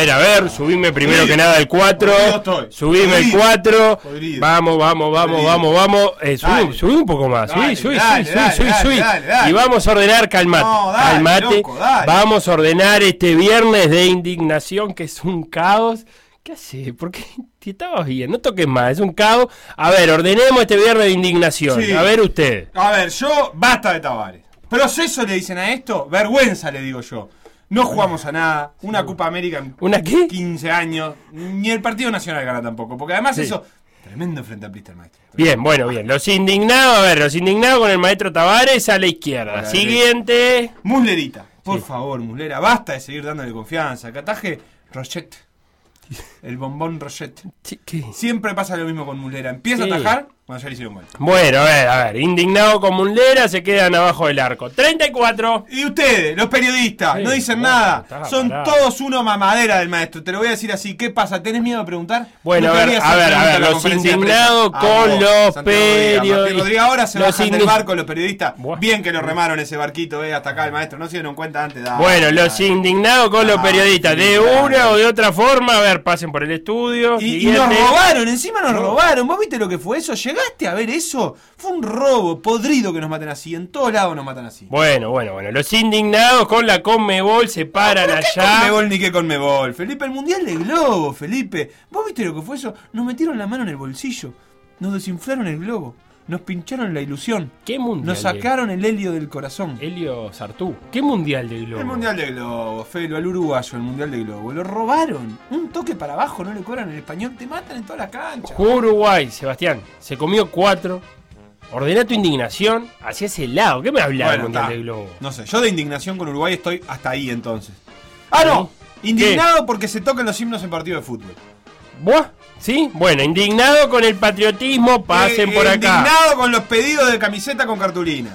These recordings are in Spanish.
A ver, a ver. Subime primero que nada el 4. Podrido estoy. Subime el Podrido. 4. Podrido. Vamos, vamos, vamos, vamos, vamos. Eh, subí, un poco más. Subí, Dale, subí, dale, subí, dale, subí, dale, subí. dale, dale. Y vamos a ordenar, calmate. No, calmate. loco. Vamos a ordenar este viernes de indignación que es un caos. ¿Qué hace? ¿Por qué? Si estabas bien, no toques más, es un caos. A ver, ordenemos este viernes de indignación. Sí. A ver usted. A ver, yo, basta de Tavares. Proceso le dicen a esto, vergüenza le digo yo. No jugamos a nada, una Copa América en ¿Una qué? 15 años, ni el Partido Nacional gana tampoco, porque además Sí. eso, tremendo frente a el maestro. Bien, bueno, bien. Los indignados, a ver, los indignados con el maestro Tavares a la izquierda. Siguiente. Muslerita, por Sí. favor, Muslera, basta de seguir dándole confianza. Que ataje Rochette, el bombón Rochette. ¿qué? Siempre pasa lo mismo con Muslera, empieza a atajar cuando ya le hicieron gol. Bueno, a ver, a ver. Indignado con Mundera se quedan abajo del arco. 34. Y ustedes, los periodistas, Sí, no dicen bueno, nada. Son todos uno mamadera del maestro. Te lo voy a decir así. ¿Qué pasa? ¿Tenés miedo de preguntar? Bueno, No a ver, a ver, a ver, los indignados con A vos, los periodistas. Ahora se Los bajan del barco los periodistas. Bien que lo remaron ese barquito, eh, hasta acá el maestro. No se dieron cuenta antes. dale, Bueno, los indignados con los Ah, periodistas. De una o de otra forma, a ver, pasen por el estudio. Y, y nos robaron, encima nos No. robaron. ¿Vos viste lo que fue eso? ¿Llegaste a ver eso? Fue un robo, podrido que nos maten así. En todos lados nos matan así. Bueno, bueno, bueno. Los indignados con la Conmebol se paran ¿Pero qué allá. Conmebol ni qué Conmebol? Felipe, el Mundial de Globo, Felipe. ¿Vos viste lo que fue eso? Nos metieron la mano en el bolsillo. Nos desinflaron el globo. Nos pincharon la ilusión. ¿Qué mundial? Nos de- sacaron el helio del corazón. Helio Sartú. ¿Qué mundial de globo? El Mundial de Globo, Felo, al uruguayo, el Mundial de Globo. Lo robaron. Un toque para abajo, no le cobran en español. Te matan en toda la cancha. Jugó Uruguay, Sebastián. Se comió cuatro. Ordena tu indignación hacia ese lado. ¿Qué me hablas del Bueno, mundial está. de globo? No sé, yo de indignación con Uruguay estoy hasta ahí entonces. Ah, no. Indignado porque se tocan los himnos en partido de fútbol. ¿Buah? ¿Sí? Bueno, indignado con el patriotismo, pasen Eh, por acá. Indignado con los pedidos de camiseta con cartulina.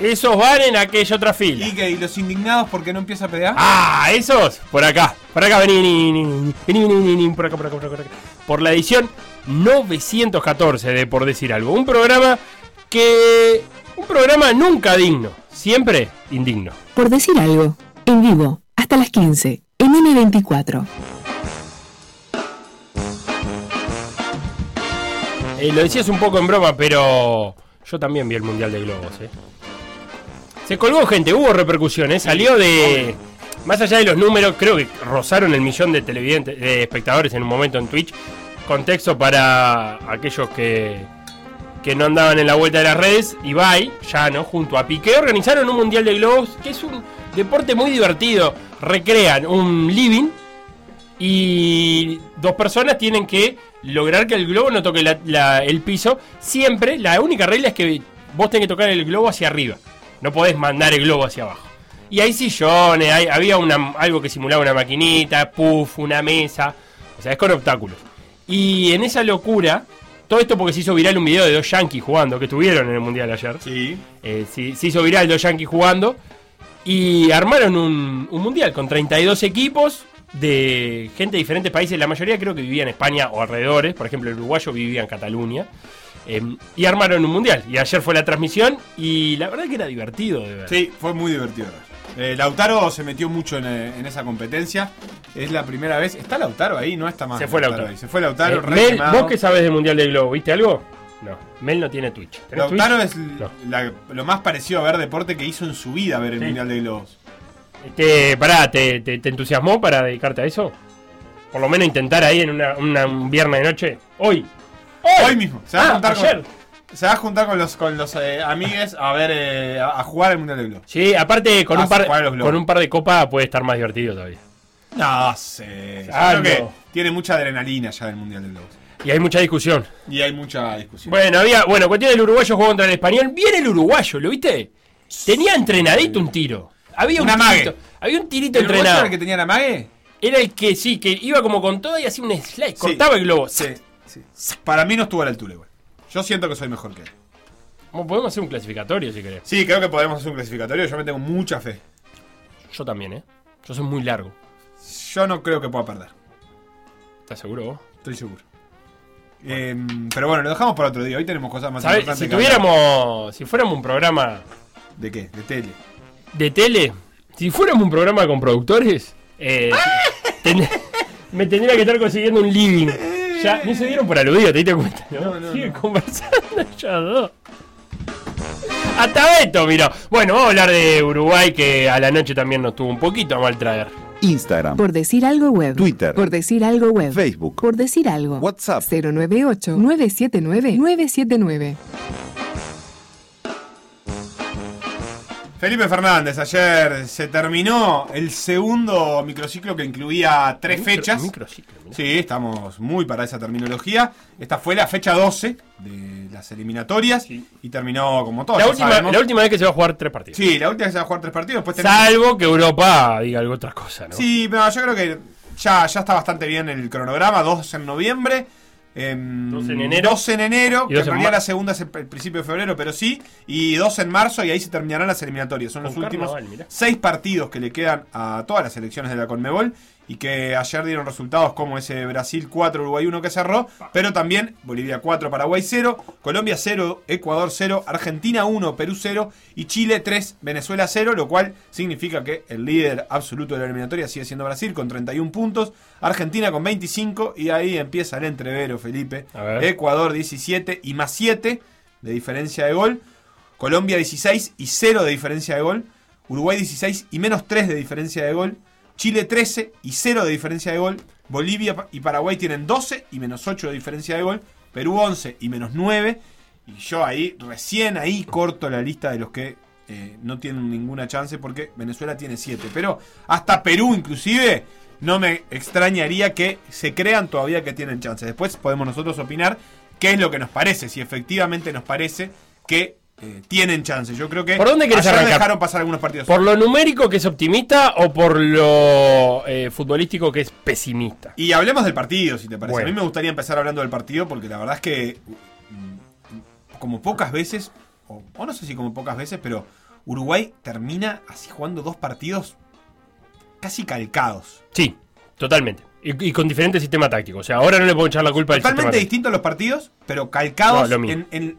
Esos van en aquella otra fila. ¿Y qué? ¿Y los indignados porque no empieza a pegar? Ah, esos, por acá. Por acá, vení, vení, vení, vení, vení, vení, vení, por acá, por acá, por acá, por acá. Por la edición 914 de Por Decir Algo. Un programa que... Un programa nunca digno. Siempre indigno. Por decir algo, en vivo, hasta las 15, en M24. Eh, lo decías un poco en broma, pero yo también vi el Mundial de Globos. ¿eh? Se colgó gente, hubo repercusiones, salió de... Más allá de los números, creo que rozaron el millón de televidentes, de espectadores en un momento en Twitch. Contexto para aquellos que, que no andaban en la vuelta de las redes. Ibai, Llano, junto a Piqué, organizaron un Mundial de Globos, que es un deporte muy divertido. Recrean un living y dos personas tienen que lograr que el globo no toque la- la- el piso. Siempre, la única regla es que vos tenés que tocar el globo hacia arriba. No podés mandar el globo hacia abajo. Y hay sillones, hay- había una, algo que simulaba una maquinita, puff, una mesa. O sea, es con obstáculos. Y en esa locura, todo esto porque se hizo viral un video de dos yankees jugando, que estuvieron en el mundial ayer. Sí. Eh, se, se hizo viral dos yankees jugando y armaron un, un mundial con 32 equipos de gente de diferentes países. La mayoría creo que vivía en España o alrededores. Por ejemplo, el uruguayo vivía en Cataluña. Eh, y armaron un mundial. Y ayer fue la transmisión y la verdad que era divertido de ver. Sí, fue muy divertido. Eh, Lautaro se metió mucho en, eh, en esa competencia. Es la primera vez. ¿Está Lautaro ahí? No está más. Se fue Lautaro. ahí. Se fue Lautaro. Eh, Mel. ¿vos qué sabés del mundial del globo? ¿Viste algo? No, Mel no tiene Twitch. ¿Tenés Lautaro Twitch? es No. la- lo más parecido a ver deporte que hizo en su vida ver el Sí. Mundial de Globos. Este, pará, ¿te, te, te entusiasmó para dedicarte a eso? Por lo menos intentar ahí en una, una- un viernes de noche. Hoy. Hoy mismo. Se va Ah, a juntar ayer. con, se va a juntar con los, con los eh, amigues a ver eh, a, a jugar el Mundial de Globos. Sí, aparte con, Ah, un par, con un par de copas puede estar más divertido todavía. No sé. Ah, creo que tiene mucha adrenalina ya el Mundial de Globos. Y hay mucha discusión. Y hay mucha discusión. Bueno, había, bueno, cuestión del uruguayo jugó contra el español. Viene el uruguayo, ¿lo viste? Tenía entrenadito un tiro. Había un, tirito. Había un tirito ¿El entrenado. era el que tenía la mague? Era el que sí, que iba como con todo y hacía un slide, cortaba el globo. Sí, sí. Para mí no estuvo a la altura igual. Yo siento que soy mejor que él. Podemos hacer un clasificatorio si querés. Sí, creo que podemos hacer un clasificatorio. Yo me tengo mucha fe. Yo también, ¿eh? Yo soy muy largo. Yo no creo que pueda perder. ¿Estás seguro vos? Estoy seguro. Eh, pero bueno, lo dejamos para otro día. Hoy tenemos cosas más importantes Si tuviéramos. Si fuéramos un programa ¿De qué? De tele. De tele. Si fuéramos un programa con productores, Eh, ten- me tendría que estar consiguiendo un living. Ya, ni se dieron por aludido, te diste cuenta, ¿no? No, no, Siguen no. conversando ellos dos. Hasta Beto, miró. Bueno, vamos a hablar de Uruguay, que a la noche también nos tuvo un poquito a mal traer. Instagram, Por decir algo web. Twitter. Por decir algo web. Facebook. Por decir algo. WhatsApp. 098-979-979. Felipe Fernández, ayer se terminó el segundo microciclo que incluía tres Micro- fechas. microciclo. Sí, estamos muy para esa terminología. Esta fue la fecha 12 de las eliminatorias Sí. y terminó como todo. La última, sabemos. la última vez que se va a jugar tres partidos. Sí, la última que se va a jugar tres partidos. Después tenemos- Salvo que Europa diga algo otra cosa, ¿no? Sí, pero yo creo que ya, ya está bastante bien el cronograma. Dos en noviembre. Em, en enero. dos en enero, que en realidad la segunda es el, el principio de febrero, pero sí. Y dos en marzo y ahí se terminarán las eliminatorias. Son Con los últimos seis partidos que le quedan a todas las selecciones de la Conmebol y que ayer dieron resultados como ese Brasil 4, Uruguay 1 que cerró, pero también Bolivia 4, Paraguay 0, Colombia 0, Ecuador 0, Argentina 1, Perú 0 y Chile 3, Venezuela 0, lo cual significa que el líder absoluto de la eliminatoria sigue siendo Brasil con 31 puntos, Argentina con 25 y ahí empieza el entrevero, Felipe. Ecuador 17 y más 7 de diferencia de gol. Colombia 16 y 0 de diferencia de gol. Uruguay 16 y menos 3 de diferencia de gol. Chile 13 y 0 de diferencia de gol. Bolivia y Paraguay tienen 12 y menos 8 de diferencia de gol. Perú 11 y menos 9. Y yo ahí, recién ahí corto la lista de los que eh, no tienen ninguna chance porque Venezuela tiene 7. Pero hasta Perú inclusive no me extrañaría que se crean todavía que tienen chance. Después podemos nosotros opinar qué es lo que nos parece, si efectivamente nos parece que eh, tienen chance. Yo creo que ¿Por dónde querés arrancar? dejaron pasar algunos partidos. ¿Por lo numérico que es optimista o por lo eh, futbolístico que es pesimista? Y hablemos del partido, si te parece. Bueno. A mí me gustaría empezar hablando del partido porque la verdad es que mm, como pocas veces, o, o no sé si como pocas veces, pero Uruguay termina así jugando dos partidos casi calcados. Sí, totalmente. Y, y con diferente sistema táctico. O sea, ahora no le puedo echar la culpa del sistema Totalmente distintos los partidos, pero calcados No, en-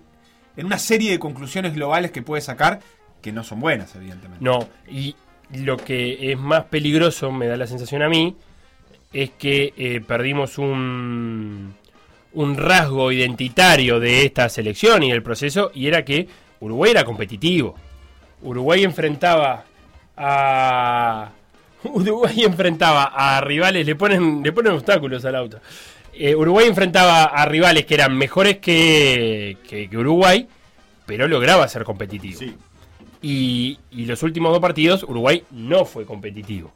en una serie de conclusiones globales que puede sacar que no son buenas, evidentemente. No, y lo que es más peligroso, me da la sensación a mí, es que eh, perdimos un, un rasgo identitario de esta selección y del proceso, y era que Uruguay era competitivo. Uruguay enfrentaba a. Uruguay enfrentaba a rivales, le ponen, le ponen obstáculos al auto. Eh, Uruguay enfrentaba a rivales que eran mejores que, que- que Uruguay, pero lograba ser competitivo. Sí. Y, y los últimos dos partidos, Uruguay no fue competitivo.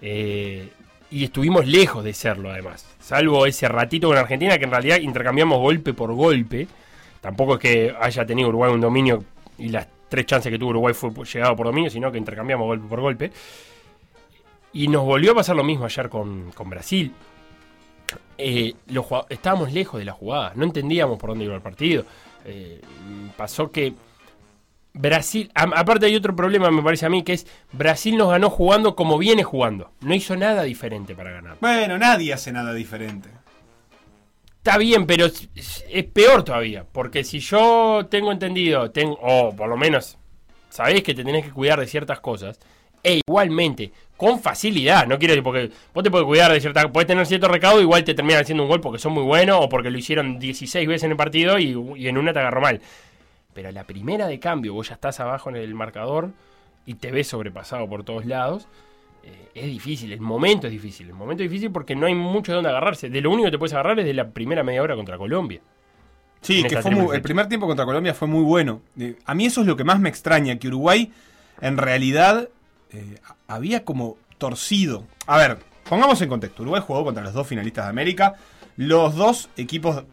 Eh, y estuvimos lejos de serlo, además. Salvo ese ratito con Argentina, que en realidad intercambiamos golpe por golpe. Tampoco es que haya tenido Uruguay un dominio y las tres chances que tuvo Uruguay fue llegado por dominio, sino que intercambiamos golpe por golpe. Y nos volvió a pasar lo mismo ayer con, con Brasil. Eh, los estábamos lejos de la jugada, no entendíamos por dónde iba el partido. Eh, pasó que Brasil, a- aparte hay otro problema, me parece a mí, que es Brasil nos ganó jugando como viene jugando. No hizo nada diferente para ganar. Bueno, nadie hace nada diferente. Está bien, pero es, es peor todavía. Porque si yo tengo entendido, tengo, o por lo menos sabés que te tenés que cuidar de ciertas cosas, e igualmente, con facilidad, no quiero decir porque vos te podés cuidar de ciertas podés tener cierto recaudo, igual te terminan haciendo un gol porque son muy buenos o porque lo hicieron 16 veces en el partido y, y en una te agarró mal. Pero la primera de cambio, vos ya estás abajo en el marcador y te ves sobrepasado por todos lados. eh, es difícil, el momento es difícil. El momento es difícil porque no hay mucho de dónde agarrarse. De lo único que te puedes agarrar es de la primera media hora contra Colombia. Sí, que fue muy- el primer tiempo contra Colombia fue muy bueno. Eh, a mí eso es lo que más me extraña, que Uruguay en realidad eh, había como torcido. A ver, pongamos en contexto. Uruguay jugó contra los dos finalistas de América, los dos equipos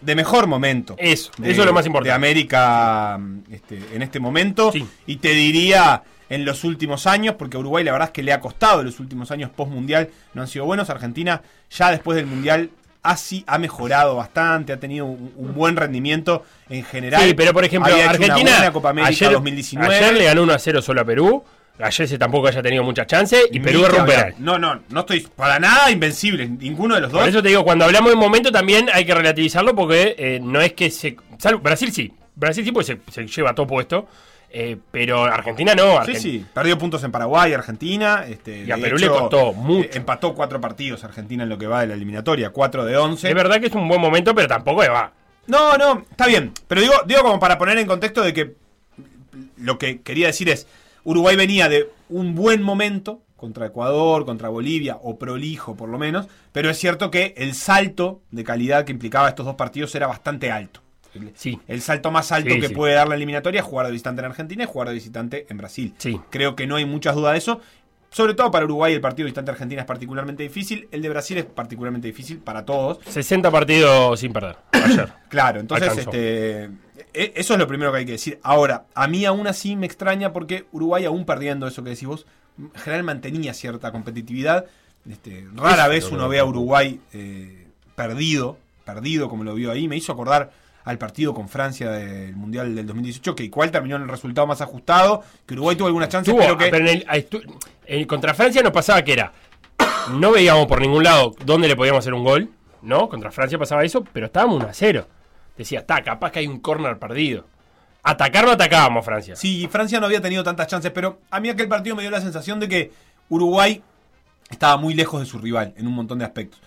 de mejor momento. Eso, de- eso es lo más importante. De América este, en este momento. Sí. Y te diría en los últimos años, porque a Uruguay la verdad es que le ha costado los últimos años post-mundial, no han sido buenos. Argentina ya después del mundial así ha mejorado bastante, ha tenido un, un buen rendimiento en general. Sí, pero por ejemplo, Había Argentina Copa América ayer, 2019. ayer le ganó 1 a 0 solo a Perú. Ayer se tampoco haya tenido muchas chances y Perú erró un penal. No, no, no estoy para nada invencible, ninguno de los dos. Por eso te digo, cuando hablamos de momento también hay que relativizarlo porque eh, no es que se... salvo- Brasil sí, Brasil sí porque se, se lleva todo puesto. Eh, pero Argentina no. Sí, sí. Perdió puntos en Paraguay, Argentina. Este, Y a Perú le costó mucho. eh, Empató cuatro partidos Argentina en lo que va de la eliminatoria, cuatro de once. Es verdad que es un buen momento, pero tampoco va. No, no, está bien. Pero digo, digo como para poner en contexto de que lo que quería decir es, Uruguay venía de un buen momento contra Ecuador, contra Bolivia, o prolijo por lo menos, pero es cierto que el salto de calidad que implicaba estos dos partidos era bastante alto. Sí. el salto más alto Sí, que sí. puede dar la eliminatoria es jugar de visitante en Argentina y jugar de visitante en Brasil. Sí. Creo que no hay muchas dudas de eso. Sobre todo para Uruguay el partido de visitante Argentina es particularmente difícil. El de Brasil es particularmente difícil para todos. 60 partidos sin perder. Ayer. Claro, entonces Alcanzó. este, eso es lo primero que hay que decir. Ahora, a mí aún así me extraña porque Uruguay, aún perdiendo eso que decís vos, en general mantenía cierta competitividad. Este, rara vez uno ve a Uruguay eh, perdido, perdido como lo vio ahí. Me hizo acordar al partido con Francia del Mundial del 2018, que igual terminó en el resultado más ajustado, que Uruguay tuvo algunas chances, pero que... pero en el- en- contra Francia nos pasaba que era. No veíamos por ningún lado dónde le podíamos hacer un gol. ¿No? Contra Francia pasaba eso, pero estábamos 1 a 0. Decía, está, capaz que hay un córner perdido. Atacar no atacábamos Francia. Sí, Francia no había tenido tantas chances, pero a mí aquel partido me dio la sensación de que Uruguay estaba muy lejos de su rival en un montón de aspectos.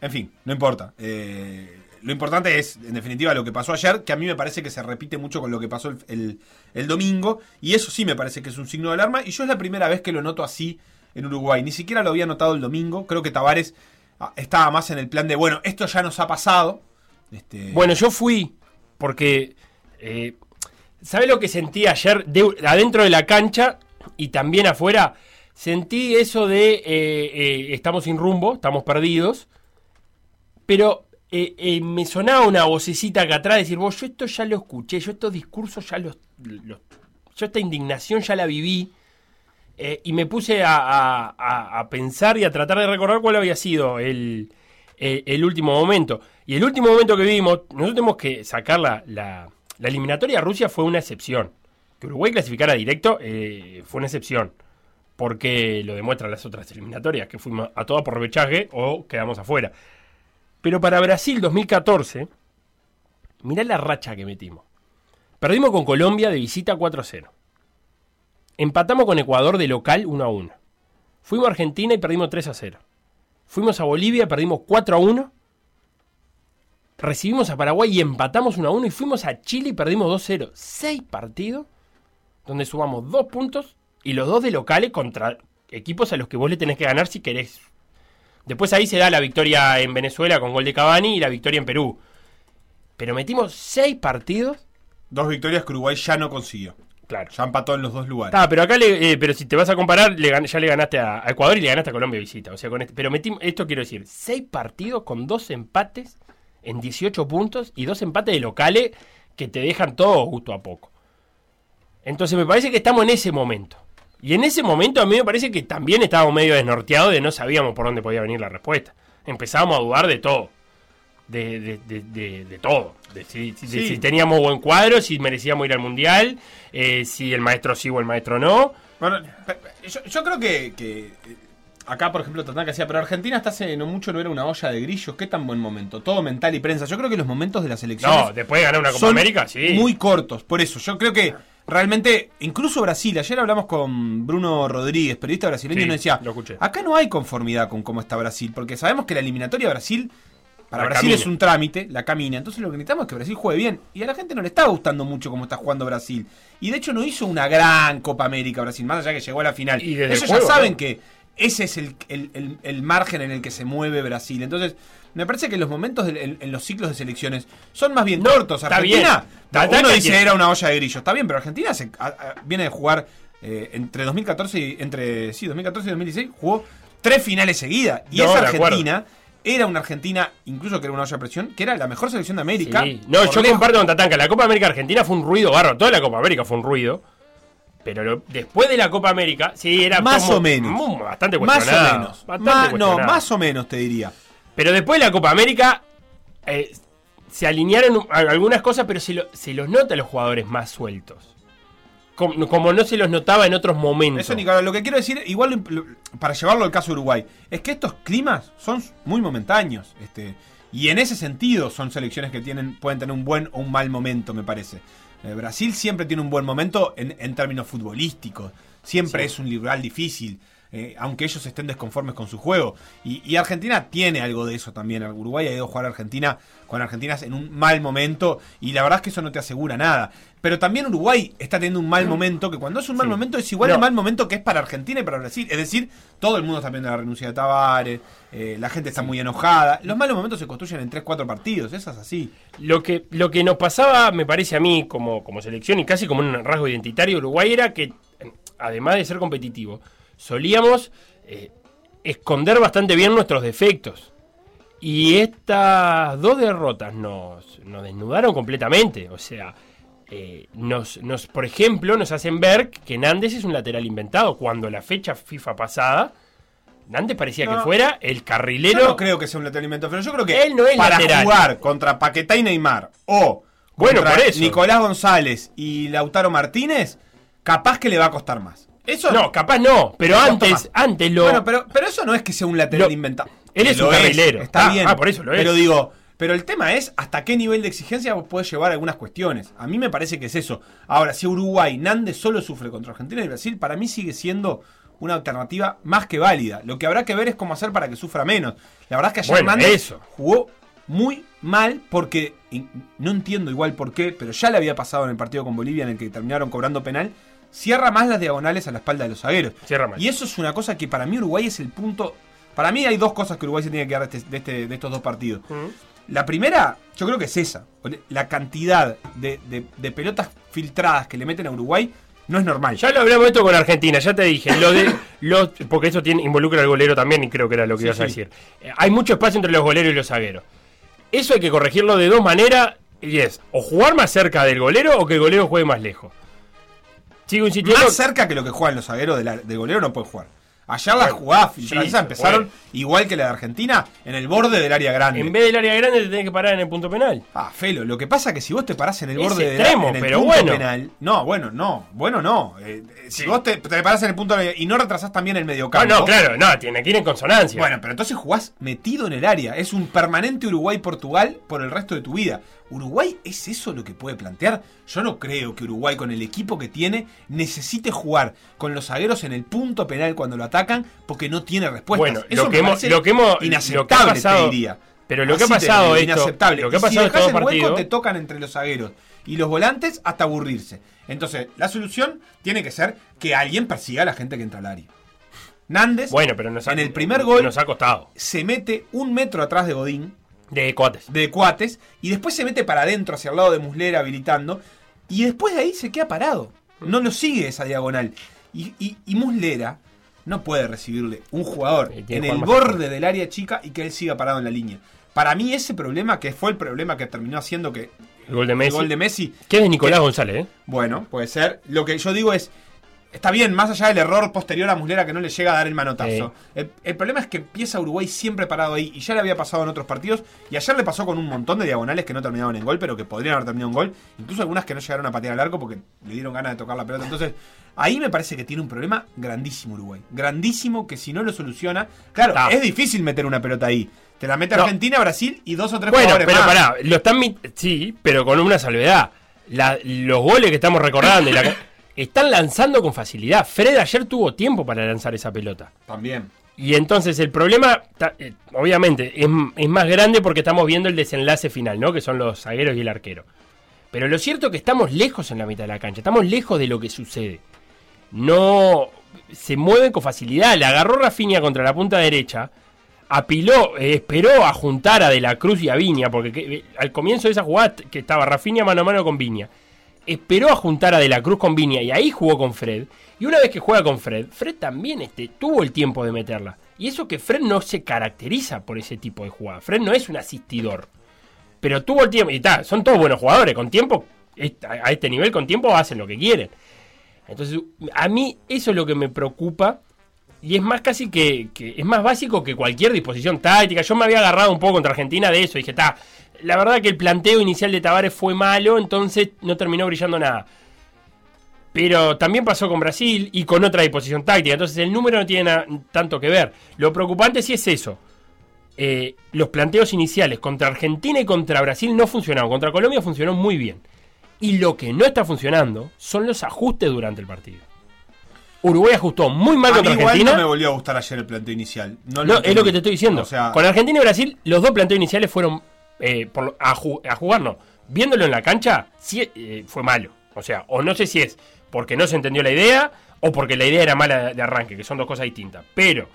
En fin, no importa. Eh, lo importante es, en definitiva, lo que pasó ayer, que a mí me parece que se repite mucho con lo que pasó el, el- domingo, y eso sí me parece que es un signo de alarma, y yo es la primera vez que lo noto así en Uruguay. Ni siquiera lo había notado el domingo, creo que Tavares ah, estaba más en el plan de, bueno, esto ya nos ha pasado. Este, Bueno, yo fui porque. Eh, ¿Sabe lo que sentí ayer de- adentro de la cancha y también afuera? Sentí eso de eh, eh, estamos sin rumbo, estamos perdidos. Pero eh, eh, me sonaba una vocecita acá atrás decir, vos, yo esto ya lo escuché, yo estos discursos ya los. yo esta indignación ya la viví. eh, y me puse a, pensar y a tratar de recordar cuál había sido el último momento. Y el último momento que vimos, nosotros tenemos que sacar la, la- eliminatoria a Rusia fue una excepción. Que Uruguay clasificara directo eh, fue una excepción. Porque lo demuestran las otras eliminatorias, que fuimos a todas por repechaje o quedamos afuera. Pero para Brasil 2014, mirá la racha que metimos. Perdimos con Colombia de visita 4-0. Empatamos con Ecuador de local 1-1. Fuimos a Argentina y perdimos 3-0. Fuimos a Bolivia perdimos 4-1. Recibimos a Paraguay y empatamos 1-1. Y fuimos a Chile y perdimos 2-0. Seis partidos donde sumamos dos puntos y los dos de locales contra equipos a los que vos le tenés que ganar si querés. Después ahí se da la victoria en Venezuela con gol de Cavani y la victoria en Perú. Pero metimos seis partidos. Dos victorias que Uruguay ya no consiguió. Claro. Ya empató en los dos lugares. Está, pero acá, le- eh, pero si te vas a comparar, le ya le ganaste a, a Ecuador y le ganaste a Colombia visita. O sea, con este, pero metimos, esto quiero decir, seis partidos con dos empates en 18 puntos y dos empates de locales que te dejan todo gusto a poco. Entonces me parece que estamos en ese momento. Y en ese momento a mí me parece que también estábamos medio desnorteados de no sabíamos por dónde podía venir la respuesta. Empezábamos a dudar de todo. De, de, de, de- de todo. De si, si- de Sí. si teníamos buen cuadro, si merecíamos ir al mundial, eh, si el maestro sí o el maestro no. Bueno, yo, yo creo que, que, acá, por ejemplo, Tatán que decía, pero Argentina hasta hace no mucho no era una olla de grillos. Qué tan buen momento. Todo mental y prensa. Yo creo que los momentos de las elecciones No, después de ganar una Copa son América, sí. muy cortos. Por eso, yo creo que realmente, incluso Brasil, ayer hablamos con Bruno Rodríguez, periodista brasileño, Sí, y nos decía, lo escuché. acá no hay conformidad con cómo está Brasil, porque sabemos que la eliminatoria de Brasil, para La Brasil camina. es un trámite, la camina. Entonces lo que necesitamos es que Brasil juegue bien. Y a la gente no le está gustando mucho cómo está jugando Brasil. Y de hecho no hizo una gran Copa América Brasil, más allá que llegó a la final. Y el Ellos juego, ya saben ¿no? que ese es el, el- el- el margen en el que se mueve Brasil. Entonces, me parece que los momentos del- en, en los ciclos de selecciones son más bien No, cortos. está Argentina, bien. uno dice era una olla de grillos. Está bien, pero Argentina se- a- a- viene de jugar eh, entre 2014 y entre sí, 2014 y 2016 jugó tres finales seguidas. Y No, esa de. Argentina era una Argentina, incluso que era una olla de presión, que era la mejor selección de América. Sí. No, yo lejos. comparto con Tatanka. La Copa América Argentina fue un ruido barro. Toda la Copa América fue un ruido. Pero lo- después de la Copa América, sí, era Más como- o menos. bastante Más o cuestionado. menos. Bastante no, cuestionado. más o menos te diría. Pero después de la Copa América, eh, se alinearon algunas cosas, pero se, lo- se los nota a los jugadores más sueltos. Como, como no se los notaba en otros momentos. Eso, Nicolás, lo que quiero decir, igual para llevarlo al caso de Uruguay, es que estos climas son muy momentáneos. Este, y en ese sentido son selecciones que tienen, pueden tener un buen o un mal momento, me parece. Eh, Brasil siempre tiene un buen momento en, en términos futbolísticos. Siempre es un rival difícil. Eh, aunque ellos estén desconformes con su juego. Y, y Argentina tiene algo de eso también. Uruguay ha ido a jugar a Argentina con Argentina en un mal momento y la verdad es que eso no te asegura nada. Pero también Uruguay está teniendo un mal momento que cuando es un mal Sí. momento es igual No. al mal momento que es para Argentina y para Brasil. Es decir, todo el mundo está viendo la renuncia de Tavares, eh, la gente está muy enojada. Los malos momentos se construyen en 3-4 partidos, eso es así. Lo que, lo que nos pasaba, me parece a mí, como, como selección y casi como un rasgo identitario de Uruguay, era que, además de ser competitivo, solíamos eh, esconder bastante bien nuestros defectos. Y estas dos derrotas nos, nos desnudaron completamente. O sea, eh, nos, nos, por ejemplo, nos hacen ver que Nández es un lateral inventado. Cuando la fecha FIFA pasada, Nández parecía No. que fuera el carrilero. Yo no creo que sea un lateral invento, pero yo creo que Él no es para lateral. jugar contra Paquetá y Neymar o Bueno, contra por eso. Nicolás González y Lautaro Martínez, capaz que le va a costar más. Eso No, capaz no, pero antes, antes lo. Bueno, pero, pero eso no es que sea un lateral Lo- inventado. Él es Lo un carrilero. está Ah, bien. ah, por eso lo es. Pero digo, pero el tema es hasta qué nivel de exigencia vos podés llevar algunas cuestiones. A mí me parece que es eso. Ahora, si Uruguay, Nández solo sufre contra Argentina y Brasil, para mí sigue siendo una alternativa más que válida. Lo que habrá que ver es cómo hacer para que sufra menos. La verdad es que ayer Bueno, Nández eso. jugó muy mal porque no entiendo igual por qué, pero ya le había pasado en el partido con Bolivia en el que terminaron cobrando penal. Cierra más las diagonales a la espalda de los zagueros. Cierra mal. Y eso es una cosa que para mí Uruguay es el punto. Para mí hay dos cosas que Uruguay se tiene que dar de, este- de este- de estos dos partidos. La primera, yo creo que es esa. La cantidad de, de- de pelotas filtradas que le meten a Uruguay no es normal. Ya lo hablamos esto con Argentina, ya te dije, lo de los, porque eso tiene, involucra al golero también y creo que era lo que Sí, ibas a decir. Hay mucho espacio entre los goleros y los zagueros. Eso hay que corregirlo de dos maneras y es o jugar más cerca del golero o que el golero juegue más lejos. Sigo insistiendo. Más cerca que lo que juegan los zagueros de la- del golero no puede jugar. Ayer las jugadas sí, empezaron igual que la de Argentina en el borde del área grande. En vez del área grande te tenés que parar en el punto penal. Ah, Felo, lo que pasa es que si vos te parás en el Es borde del extremo, en el pero punto bueno. penal. No, bueno, no. Bueno, no. Eh, eh, si Sí. vos te, te parás en el punto y no retrasás también el No, mediocampo. no, claro, no, tiene que ir en consonancia. Bueno, pero entonces jugás metido en el área. Es un permanente Uruguay-Portugal por el resto de tu vida. ¿Uruguay es eso lo que puede plantear? Yo no creo que Uruguay, con el equipo que tiene, necesite jugar con los zagueros en el punto penal cuando lo atacan porque no tiene respuestas. Bueno, eso lo que hemos- lo que hemos- lo que ha inaceptable, pasado- te diría. pero lo que ha pasado esto- inaceptable. lo que ha Y si pasado todo el hueco, te tocan entre los zagueros y los volantes hasta aburrirse. Entonces, la solución tiene que ser que alguien persiga a la gente que entra al área. Nández Bueno, pero nos ha, en el primer gol nos ha costado. se mete un metro atrás de Godín, De coates. de Cuates, y después se mete para adentro, hacia el lado de Muslera, habilitando, y después de ahí se queda parado. No lo sigue esa diagonal. Y, y- y Muslera no puede recibirle un jugador Eh, en el borde del área chica y que él siga parado en la línea. Para mí ese problema, que fue el problema que terminó haciendo que El gol de el Messi. gol de Messi, Que es de Nicolás González, ¿eh? bueno, puede ser. Lo que yo digo es, está bien, más allá del error posterior a Muslera que no le llega a dar el manotazo. El, el problema es que empieza Uruguay siempre parado ahí y ya le había pasado en otros partidos y ayer le pasó con un montón de diagonales que no terminaban en gol, pero que podrían haber terminado en gol, incluso algunas que no llegaron a patear al arco porque le dieron ganas de tocar la pelota. Entonces, ahí me parece que tiene un problema grandísimo Uruguay. Grandísimo que si no lo soluciona, claro, es difícil meter una pelota ahí. Te la mete No. Argentina, Brasil y dos o tres Bueno, jugadores pero más. pará, lo están sí, pero con una salvedad. La- los goles que estamos recordando y la- están lanzando con facilidad. Fred ayer tuvo tiempo para lanzar esa pelota. También. Y entonces el problema, eh, obviamente, es, es más grande porque estamos viendo el desenlace final, ¿no? Que son los zagueros y el arquero. Pero lo cierto es que estamos lejos en la mitad de la cancha, estamos lejos de lo que sucede. No se mueven con facilidad. Le agarró Rafinha contra la punta derecha, apiló, eh, esperó a juntar a De la Cruz y a Viña, porque que- eh, al comienzo de esa jugada que estaba Rafinha mano a mano con Viña. Esperó a juntar a De la Cruz con Viña y ahí jugó con Fred. Y una vez que juega con Fred, Fred también este, tuvo el tiempo de meterla. Y eso que Fred no se caracteriza por ese tipo de jugada. Fred no es un asistidor. Pero tuvo el tiempo. Y está, son todos buenos jugadores. Con tiempo, a este nivel, con tiempo hacen lo que quieren. Entonces, a mí eso es lo que me preocupa. Y es más casi que, es más básico que cualquier disposición táctica. Yo me había agarrado un poco contra Argentina de eso. Dije, está, la verdad que el planteo inicial de Tavares fue malo, entonces no terminó brillando nada. Pero también pasó con Brasil y con otra disposición táctica. Entonces el número no tiene tanto que ver. Lo preocupante sí es eso. Eh, los planteos iniciales contra Argentina y contra Brasil no funcionaron. Contra Colombia funcionó muy bien. Y lo que no está funcionando son los ajustes durante el partido. Uruguay ajustó muy mal A mí contra igual Argentina. no me volvió a gustar ayer el planteo inicial. No, lo No, es lo que te estoy diciendo. O sea, Con Argentina y Brasil, los dos planteos iniciales fueron eh, a, ju- a jugar, no. Viéndolo en la cancha, sí, eh, fue malo. O sea, o no sé si es porque no se entendió la idea o porque la idea era mala de arranque, que son dos cosas distintas. Pero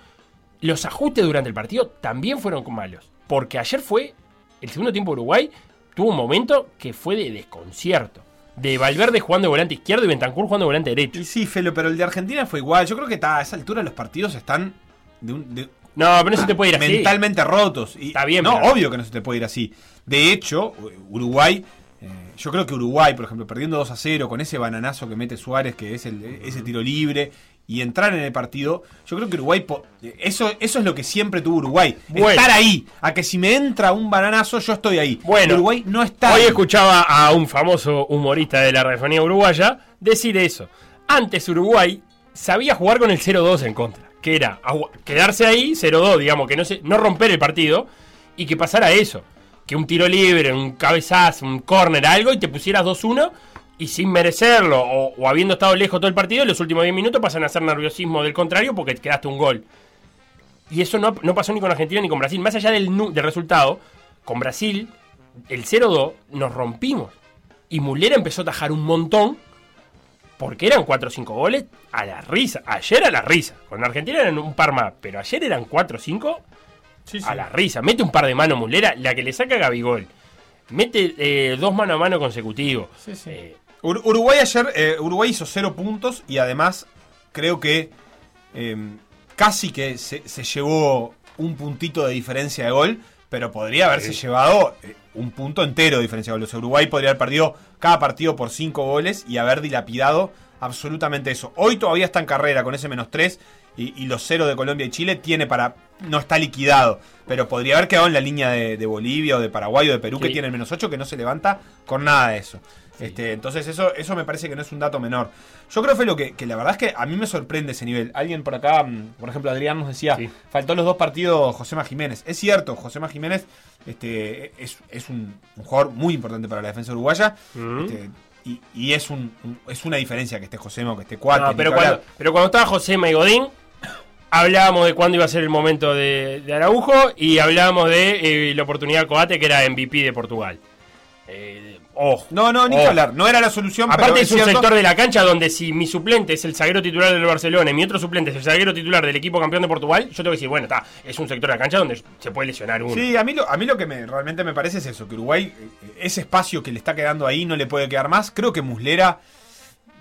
los ajustes durante el partido también fueron malos. Porque ayer fue, el segundo tiempo Uruguay tuvo un momento que fue de desconcierto. De Valverde jugando de volante izquierdo y Bentancur jugando de volante derecho. Sí, Felo, pero el de Argentina fue igual. Yo creo que a esa altura los partidos están de un- No, pero no se te puede ir así. mentalmente rotos. Y, Está bien, No, pero- obvio que no se te puede ir así. De hecho, Uruguay, eh, yo creo que Uruguay, por ejemplo, perdiendo 2 a 0 con ese bananazo que mete Suárez, que es el, ese tiro libre, y entrar en el partido, yo creo que Uruguay, po- eso, eso es lo que siempre tuvo Uruguay. Bueno. Estar ahí, a que si me entra un bananazo, yo estoy ahí. Bueno, Uruguay no está Hoy ahí. escuchaba a un famoso humorista de la radiofonía uruguaya decir eso. Antes Uruguay sabía jugar con el 0-2 en contra. Era quedarse ahí, 0-2, digamos, que no, se, no romper el partido y que pasara eso. Que un tiro libre, un cabezazo, un córner, algo, y te pusieras 2-1 y sin merecerlo, o, habiendo estado lejos todo el partido, en los últimos 10 minutos pasan a ser nerviosismo del contrario porque te quedaste un gol. Y eso no, no pasó ni con Argentina ni con Brasil. Más allá del, del resultado, con Brasil, el 0-2 nos rompimos. Y Mulera empezó a tajar un montón. Porque eran 4 o 5 goles a la risa. Ayer a la risa. Con Argentina eran un par más. Pero ayer eran 4 o 5 Sí, sí. a la risa. Mete un par de manos Mulera. La que le saca a Gabigol. Mete eh, dos mano a mano consecutivos. Eh, Ur- Uruguay ayer, eh, Uruguay hizo cero puntos y además creo que eh, casi que se, se llevó un puntito de diferencia de gol, pero podría haberse llevado eh, un punto entero de diferencia de Uruguay podría haber perdido cada partido por cinco goles y haber dilapidado absolutamente eso. Hoy todavía está en carrera con ese menos tres y, y los cero de Colombia y Chile tiene para... No está liquidado, pero podría haber quedado en la línea de, de Bolivia o de Paraguay o de Perú que tiene el menos 8 que no se levanta con nada de eso. Este, entonces eso, eso me parece que no es un dato menor. Yo creo, Felo, que, que la verdad es que a mí me sorprende ese nivel. Alguien por acá, mm, por ejemplo, Adrián nos decía, Sí. faltó los dos partidos Josema Jiménez. Es cierto, Josema Jiménez este, es, es un, un jugador muy importante para la defensa uruguaya. Este, y, y es, un, un- es una diferencia que esté Josema o que esté Cuate. no, pero, cuando, pero cuando estaba José y Godín, hablábamos de cuándo iba a ser el momento de, de Araujo y hablábamos de eh, la oportunidad de Coate, que era MVP de Portugal. Eh, ojo. No, no, ni que hablar. No era la solución, Aparte pero es un cierto- sector de la cancha donde si mi suplente es el zaguero titular del Barcelona y mi otro suplente es el zaguero titular del equipo campeón de Portugal, yo tengo que decir, bueno, está, es un sector de la cancha donde se puede lesionar uno. Sí, a mí lo, a mí lo que me, realmente me parece es eso, que Uruguay, eh, ese espacio que le está quedando ahí no le puede quedar más. Creo que Muslera,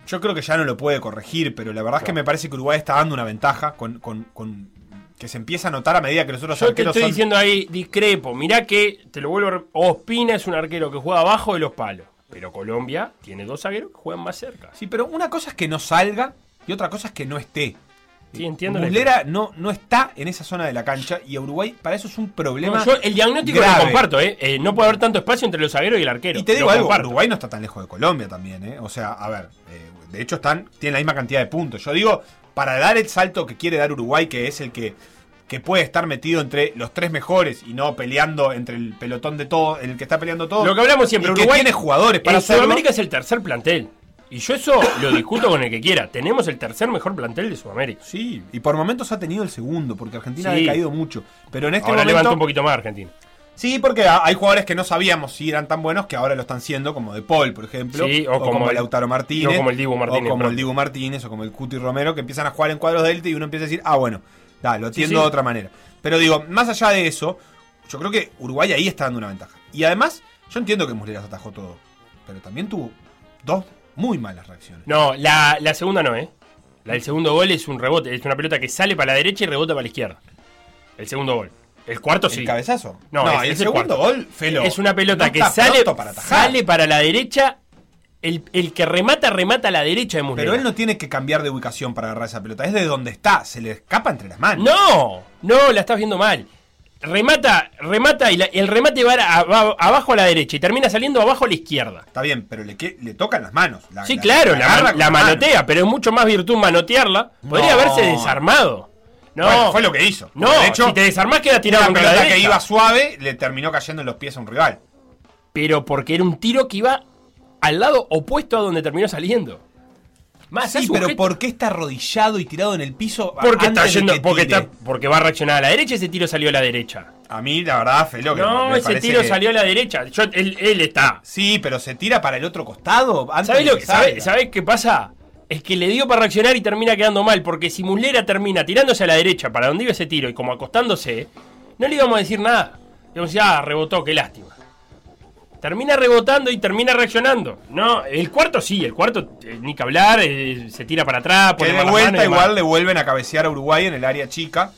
yo creo que ya no lo puede corregir, pero la verdad es que me parece que Uruguay está dando una ventaja con, con- con- que se empieza a notar a medida que los otros Yo te estoy son- diciendo ahí, discrepo. Mirá que, te lo vuelvo a... re- Ospina es un arquero que juega abajo de los palos. Pero Colombia tiene dos zagueros que juegan más cerca. Sí, pero una cosa es que no salga y otra cosa es que no esté. Sí, entiendo. Muslera no, no está en esa zona de la cancha y a Uruguay para eso es un problema. No, yo el diagnóstico grave. lo comparto, ¿eh? Eh, No puede haber tanto espacio entre los zagueros y el arquero. Y te digo Lo algo, comparto. Uruguay no está tan lejos de Colombia también, ¿eh? O sea, a ver, eh, de hecho están, tienen la misma cantidad de puntos. Yo digo, para dar el salto que quiere dar Uruguay, que es el que, que puede estar metido entre los tres mejores y no peleando entre el pelotón de todo, el que está peleando todo. Lo que hablamos siempre, y que Uruguay tiene jugadores para en hacerlo. Sudamérica es el tercer plantel. Y yo eso lo discuto con el que quiera. Tenemos el tercer mejor plantel de Sudamérica. Sí, y por momentos ha tenido el segundo, porque Argentina Sí. ha caído mucho. Pero en este Ahora momento. levanta un poquito más Argentina. Sí, porque ha- hay jugadores que no sabíamos si eran tan buenos que ahora lo están siendo, como De Paul, por ejemplo. Sí, o como el- Lautaro Martínez. o como el Dibu Martínez, O como el Dibu Martínez, o como el Cuti Romero, que empiezan a jugar en cuadros de élite y uno empieza a decir, ah, bueno, da, lo atiendo sí. de otra manera. Pero digo, más allá de eso, yo creo que Uruguay ahí está dando una ventaja. Y además, yo entiendo que Muslera se atajó todo, pero también tuvo dos muy malas reacciones. No, la, la segunda no, ¿eh? La del segundo gol es un rebote. Es una pelota que sale para la derecha y rebota para la izquierda. El segundo gol. El cuarto sí. ¿El cabezazo? No, es- el es el segundo cuarto. gol, Felo. Es una pelota no que sale para sale para la derecha. El, el que remata, remata a la derecha de Muslera. Pero él no tiene que cambiar de ubicación para agarrar esa pelota. Es de donde está. Se le escapa entre las manos. No, no, la estás viendo mal. Remata, remata y la- el remate va, a- va abajo a la derecha y termina saliendo abajo a la izquierda. Está bien, pero le, que- le tocan las manos. La- Sí, la- claro, la, manotea, pero es mucho más virtud manotearla. Podría No. haberse desarmado. No, Bueno, fue lo que hizo. No, de hecho, si te desarmás queda tirado una contra la pelota que derecha. iba suave le terminó cayendo en los pies a un rival. Pero porque era un tiro que iba al lado opuesto a donde terminó saliendo. Más Sí, pero sujeto- ¿por qué está arrodillado y tirado en el piso? porque antes está de yendo, que porque tire? está, porque va a reaccionar a la derecha, ese tiro salió a la derecha. A mí, la verdad, Felo, que No, me ese tiro que- salió a la derecha. Yo, él, él está. Sí, pero se tira para el otro costado. antes ¿Sabés de lo que, sabés qué pasa? Es que le dio para reaccionar y termina quedando mal, porque si Muslera termina tirándose a la derecha para donde iba ese tiro y como acostándose, no le íbamos a decir nada. Le íbamos a decir, ah, rebotó, qué lástima. Termina rebotando y termina reaccionando. No, el cuarto sí, el cuarto eh, ni que hablar, eh, se tira para atrás, Que pone de más las vuelta igual le vuelven a cabecear a Uruguay en el área chica.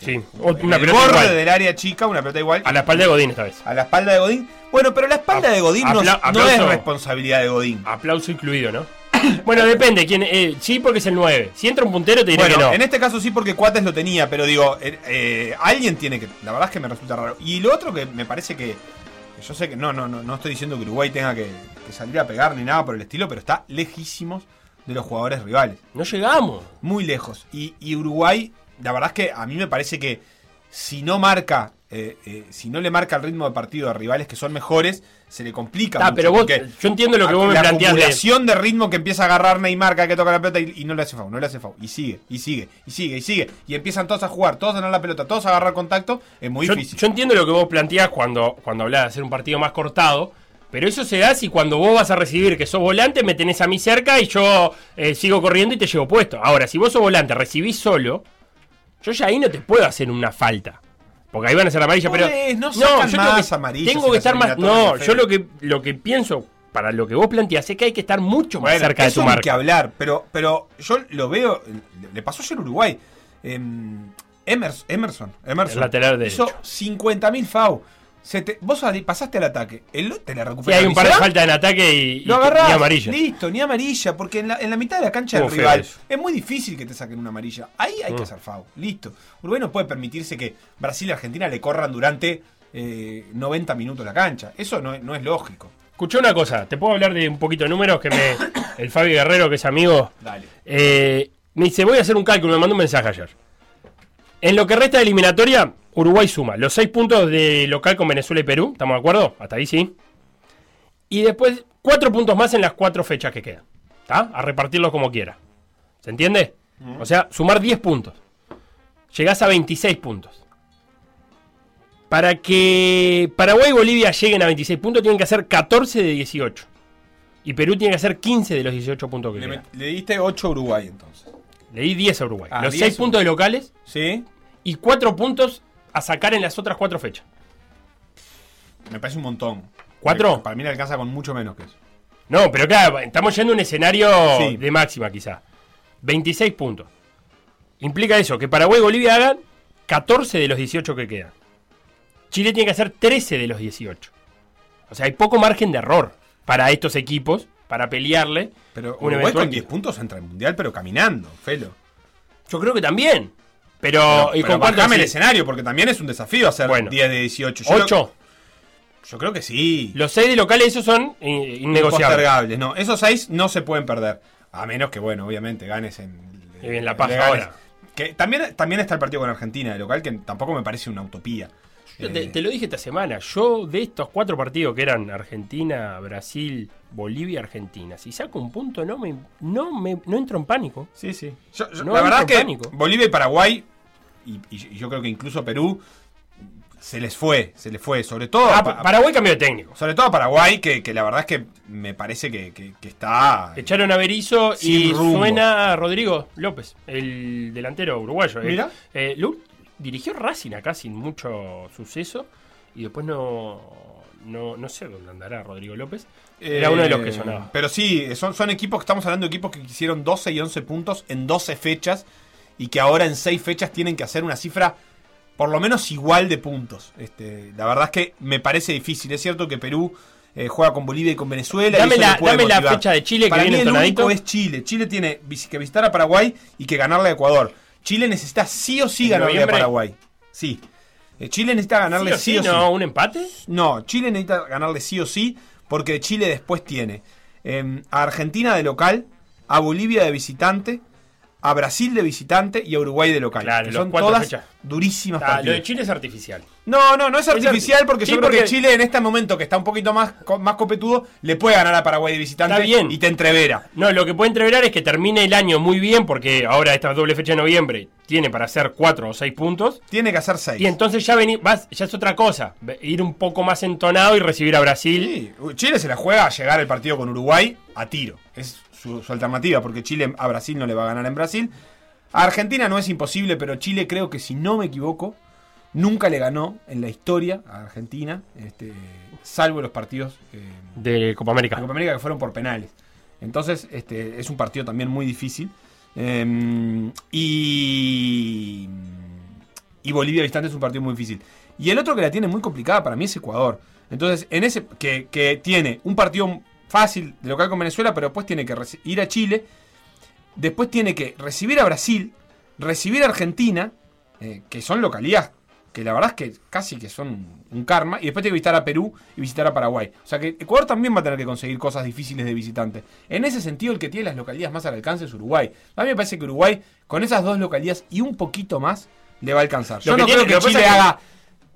Sí, En una el pelota borde igual. del área chica, una pelota igual. A la espalda de Godín esta vez. a la espalda de Godín. Bueno, pero la espalda Apla- de Godín no, es responsabilidad de Godín. Aplauso incluido, ¿no? Bueno, depende. quién eh, sí, porque es el 9. Si entra un puntero, te diré Bueno, que no. en este caso sí porque Cuates lo tenía, pero digo, eh, eh, alguien tiene que... La verdad es que me resulta raro. Y lo otro que me parece que... Yo sé que no, no, no, no estoy diciendo que Uruguay tenga que, que salir a pegar ni nada por el estilo, pero está lejísimos de los jugadores rivales. No llegamos. Muy lejos. Y, y Uruguay, la verdad es que a mí me parece que si no marca, eh, eh, si no le marca el ritmo de partido a rivales que son mejores, se le complica. Ah, mucho, pero vos, yo entiendo lo que vos me la planteás de- acumulación de ritmo que empieza a agarrar Neymar cada que toca la pelota y, y no le hace foul, no le hace foul. Y sigue, y sigue, y sigue, y sigue. Y empiezan todos a jugar, todos a ganar la pelota, todos a agarrar contacto. Es muy yo, difícil. yo entiendo lo que vos planteás cuando, cuando hablás de hacer un partido más cortado, pero eso se da si cuando vos vas a recibir que sos volante, me tenés a mí cerca y yo eh, sigo corriendo y te llevo puesto. Ahora, si vos sos volante, recibís solo, yo ya ahí no te puedo hacer una falta. Porque ahí van a ser amarillas, pero. Podés, no sacan yo tengo más que- amarillas Tengo en que estar más. No, yo lo que, lo que pienso, para lo que vos planteás, es que hay que estar mucho más Bueno, cerca de eso tu ni que marca. hablar, pero, pero yo lo veo, le- pasó ayer a Uruguay. Em, Emers- Emerson, Emerson, El lateral hizo derecho. 50.000 FAU. Se te- vos pasaste al ataque, el te la Sí, recuperas. hay un par de faltas en ataque y, Lo agarrás, y amarilla. listo, ni amarilla, porque en la, en la mitad de la cancha del rival eso. es muy difícil que te saquen una amarilla. Ahí hay Mm. que hacer FAU, listo. Uruguay no puede permitirse que Brasil y Argentina le corran durante eh, 90 minutos la cancha. Eso no, es- no es lógico. Escuché una cosa, te puedo hablar de un poquito de números que me. El Fabi Guerrero, que es amigo, Dale. eh, me dice: Voy a hacer un cálculo, me mandó un mensaje ayer. En lo que resta de eliminatoria, Uruguay suma los seis puntos de local con Venezuela y Perú, ¿estamos de acuerdo? Hasta ahí sí. Y después, cuatro puntos más en las cuatro fechas que quedan. ¿Está? A repartirlos como quiera. ¿Se entiende? O sea, sumar 10 puntos. Llegás a 26 puntos. Para que Paraguay y Bolivia lleguen a 26 puntos, tienen que hacer 14 de 18. Y Perú tiene que hacer 15 de los 18 puntos que Le, quedan. le diste 8 a Uruguay entonces. Le di 10 a Uruguay. Ah, los 10 6 puntos de locales ¿Sí? y 4 puntos a sacar en las otras 4 fechas. Me parece un montón. ¿Cuatro? Para mí le alcanza con mucho menos que eso. No, pero claro, estamos yendo a un escenario Sí. de máxima quizá. 26 puntos. Implica eso, que Paraguay y Bolivia hagan 14 de los 18 que quedan. Chile tiene que hacer 13 de los 18. O sea, hay poco margen de error para estos equipos, para pelearle. Pero un Uruguay con 10 puntos entra en mundial, pero caminando, Felo. Yo creo que también. Pero, Pero, ¿y con cuánto el escenario, porque también es un desafío hacer Bueno. 10 de 18. Yo, creo- 8. yo creo que sí. Los 6 de locales, esos son eh, innegociables. No, esos 6 no se pueden perder. A menos que, bueno, obviamente ganes en. La ganes. ahora. Que también, también está el partido con Argentina de local, que tampoco me parece una utopía. Yo Eh, te, te lo dije esta semana. Yo, de estos cuatro partidos que eran Argentina, Brasil, Bolivia, Argentina, si saco un punto, no me, no me no entro en pánico. Sí, sí. Yo- yo- No la verdad es que pánico. Bolivia y Paraguay, y, yo creo que incluso Perú, se les fue, se les fue. Sobre todo, Ah, a, Paraguay cambió de técnico. sobre todo a Paraguay, que, que la verdad es que me parece que, que- que está. Echaron a Berizzo y rumbo. suena a Rodrigo López, el delantero uruguayo. Eh, Mira. eh, dirigió Racing acá sin mucho suceso y después no, no, no sé dónde andará Rodrigo López. Era uno de los que Eh, sonaba. Pero sí, son, son equipos que estamos hablando de equipos que hicieron 12 y 11 puntos en 12 fechas y que ahora en 6 fechas tienen que hacer una cifra por lo menos igual de puntos. Este, la verdad es que me parece difícil. Es cierto que Perú eh, juega con Bolivia y con Venezuela. Dame la- dame fecha de Chile que Para viene mí el único es Chile. Chile tiene que visitar a Paraguay y que ganarle a Ecuador. Chile necesita sí o sí ¿En ganarle a Paraguay. Sí. Eh, Chile necesita ganarle ¿Sí sí o o sí, sí. no? ¿Un empate? No, Chile necesita ganarle sí o sí, porque Chile después tiene eh, a Argentina de local, a Bolivia de visitante, a Brasil de visitante y a Uruguay de local. Claro, que son todas fechas. durísimas Ah, lo partidas. de Chile es artificial. No, no, no es artificial arti- porque Sí, yo creo que Chile en este momento que está un poquito más, más copetudo, le puede ganar a Paraguay de visitante Está bien. y te entrevera. No, lo que puede entreverar es que termine el año muy bien, porque ahora esta doble fecha de noviembre tiene para hacer cuatro o seis puntos. Tiene que hacer seis. Y entonces ya vení- vas, ya es otra cosa. Ir un poco más entonado y recibir a Brasil. Sí, Chile se la juega a llegar el partido con Uruguay a tiro. Es su, su alternativa, porque Chile a Brasil no le va a ganar en Brasil. A Argentina no es imposible, pero Chile creo que si no me equivoco, nunca le ganó en la historia a Argentina, este, salvo los partidos eh, De Copa de América. Copa América que fueron por penales. Entonces, este, es un partido también muy difícil. Eh, y, y Bolivia distante es un partido muy difícil. Y el otro que la tiene muy complicada para mí es Ecuador. Entonces, en ese que, que tiene un partido fácil de local con Venezuela, pero después tiene que ir a Chile, después tiene que recibir a Brasil, recibir a Argentina, eh, que son localidades que la verdad es que casi que son un karma, y después tiene que visitar a Perú y visitar a Paraguay. O sea que Ecuador también va a tener que conseguir cosas difíciles de visitante. En ese sentido, el que tiene las localidades más al alcance es Uruguay. A mí me parece que Uruguay, con esas dos localidades y un poquito más, le va a alcanzar. Yo no tiene- creo que Chile que- haga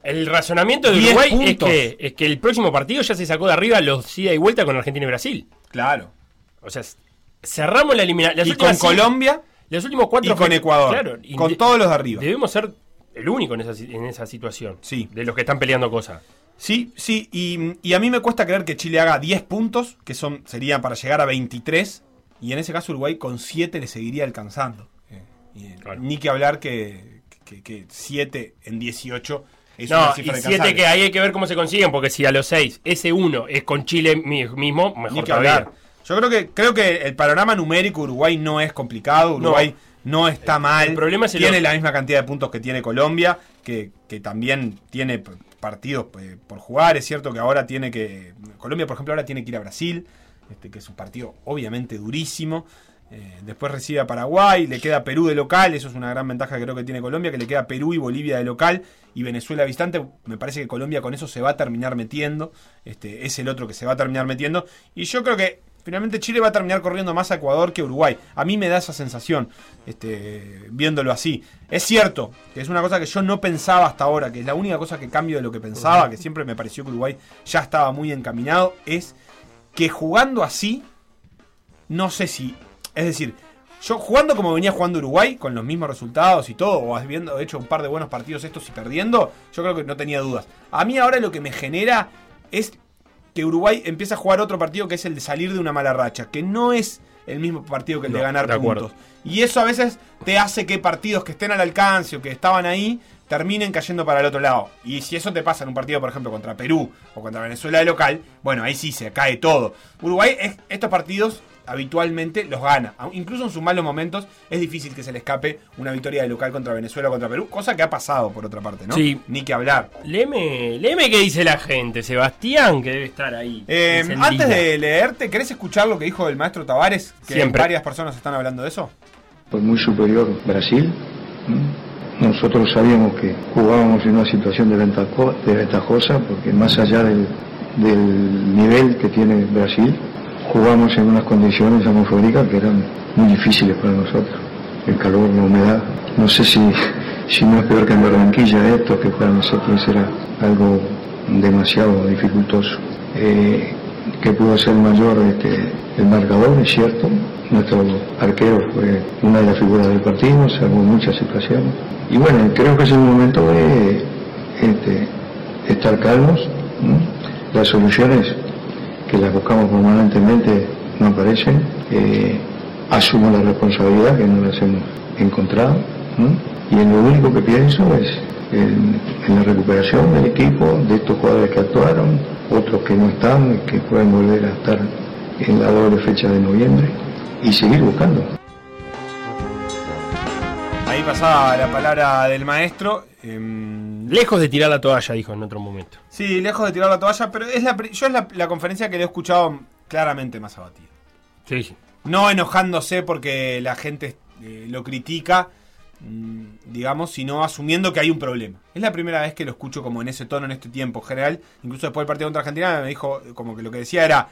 El razonamiento de 10 Uruguay es que, es que el próximo partido ya se sacó de arriba los ida y vuelta con Argentina y Brasil. Claro. O sea, cerramos la eliminación. Y con Colombia Los últimos cuatro y con Ecuador. Claro, y con de- todos los de arriba. Debemos ser el único en esa, en esa situación. Sí. De los que están peleando cosas. Sí, sí, y, y a mí me cuesta creer que Chile haga 10 puntos, que son serían para llegar a 23, y en ese caso Uruguay con 7 le seguiría alcanzando. Eh, y, Claro. Ni que hablar que, que, que 7 en 18 es no, y siete que ahí hay que ver cómo se consiguen, porque si a los seis ese uno es con Chile mi- mismo, mejor que hablar. Yo creo que creo que el panorama numérico Uruguay no es complicado. Uruguay no, está mal. el problema es el tiene otro. la misma cantidad de puntos que tiene Colombia, que, que también tiene partidos por jugar. Es cierto que ahora tiene que Colombia, por ejemplo, ahora tiene que ir a Brasil, este que es un partido obviamente durísimo. Eh, después recibe a Paraguay, le queda Perú de local, eso es una gran ventaja que creo que tiene Colombia, que le queda Perú y Bolivia de local y Venezuela visitante. Me parece que Colombia con eso se va a terminar metiendo, este, es el otro que se va a terminar metiendo. Y yo creo que finalmente Chile va a terminar corriendo más a Ecuador que Uruguay. A mí me da esa sensación, este, viéndolo así. Es cierto, que es una cosa que yo no pensaba hasta ahora, que es la única cosa que cambio de lo que pensaba, que siempre me pareció que Uruguay ya estaba muy encaminado, es que jugando así, no sé si. Es decir, yo jugando como venía jugando Uruguay, con los mismos resultados y todo, o habiendo hecho un par de buenos partidos estos y perdiendo, yo creo que no tenía dudas. A mí ahora lo que me genera es que Uruguay empieza a jugar otro partido que es el de salir de una mala racha, que no es el mismo partido que el de ganar de puntos. Y eso a veces te hace que partidos que estén al alcance o que estaban ahí terminen cayendo para el otro lado. Y si eso te pasa en un partido, por ejemplo, contra Perú o contra Venezuela de local, bueno, ahí sí se cae todo. Uruguay es- estos partidos habitualmente los gana. Incluso en sus malos momentos es difícil que se le escape una victoria de local contra Venezuela o contra Perú, cosa que ha pasado por otra parte, ¿no? Sí. Ni que hablar. Léeme, léeme qué dice la gente, Sebastián, que debe estar ahí. Eh, antes de leerte, ¿querés escuchar lo que dijo el maestro Tavares? Que Siempre. varias personas están hablando de eso. Fue muy superior Brasil. Nosotros sabíamos que jugábamos en una situación desventajo- desventajosa porque más allá del, del nivel que tiene Brasil, jugamos en unas condiciones atmosféricas que eran muy difíciles para nosotros. El calor, la humedad. No sé si, si no es peor que en Barranquilla esto, que para nosotros era algo demasiado dificultoso. Eh, que pudo ser mayor este, el marcador, es cierto. Nuestro arquero fue una de las figuras del partido, salvó muchas situaciones. Y bueno, creo que es el momento de este, estar calmos. Las soluciones que las buscamos permanentemente no aparecen. Eh, asumo la responsabilidad que no las hemos encontrado. Y en lo único que pienso es en, en la recuperación del equipo, de estos jugadores que actuaron, otros que no están que pueden volver a estar en la doble fecha de noviembre y seguir buscando. Pasaba la palabra del maestro. em, Lejos de tirar la toalla, dijo en otro momento. sí, lejos de tirar la toalla, pero es la, yo es la, la conferencia que le he escuchado claramente más abatido. Sí, sí. No enojándose porque la gente eh, lo critica, mm, digamos, sino asumiendo que hay un problema. Es la primera vez que lo escucho como en ese tono, en este tiempo general. Incluso después del partido contra Argentina me dijo, como que lo que decía era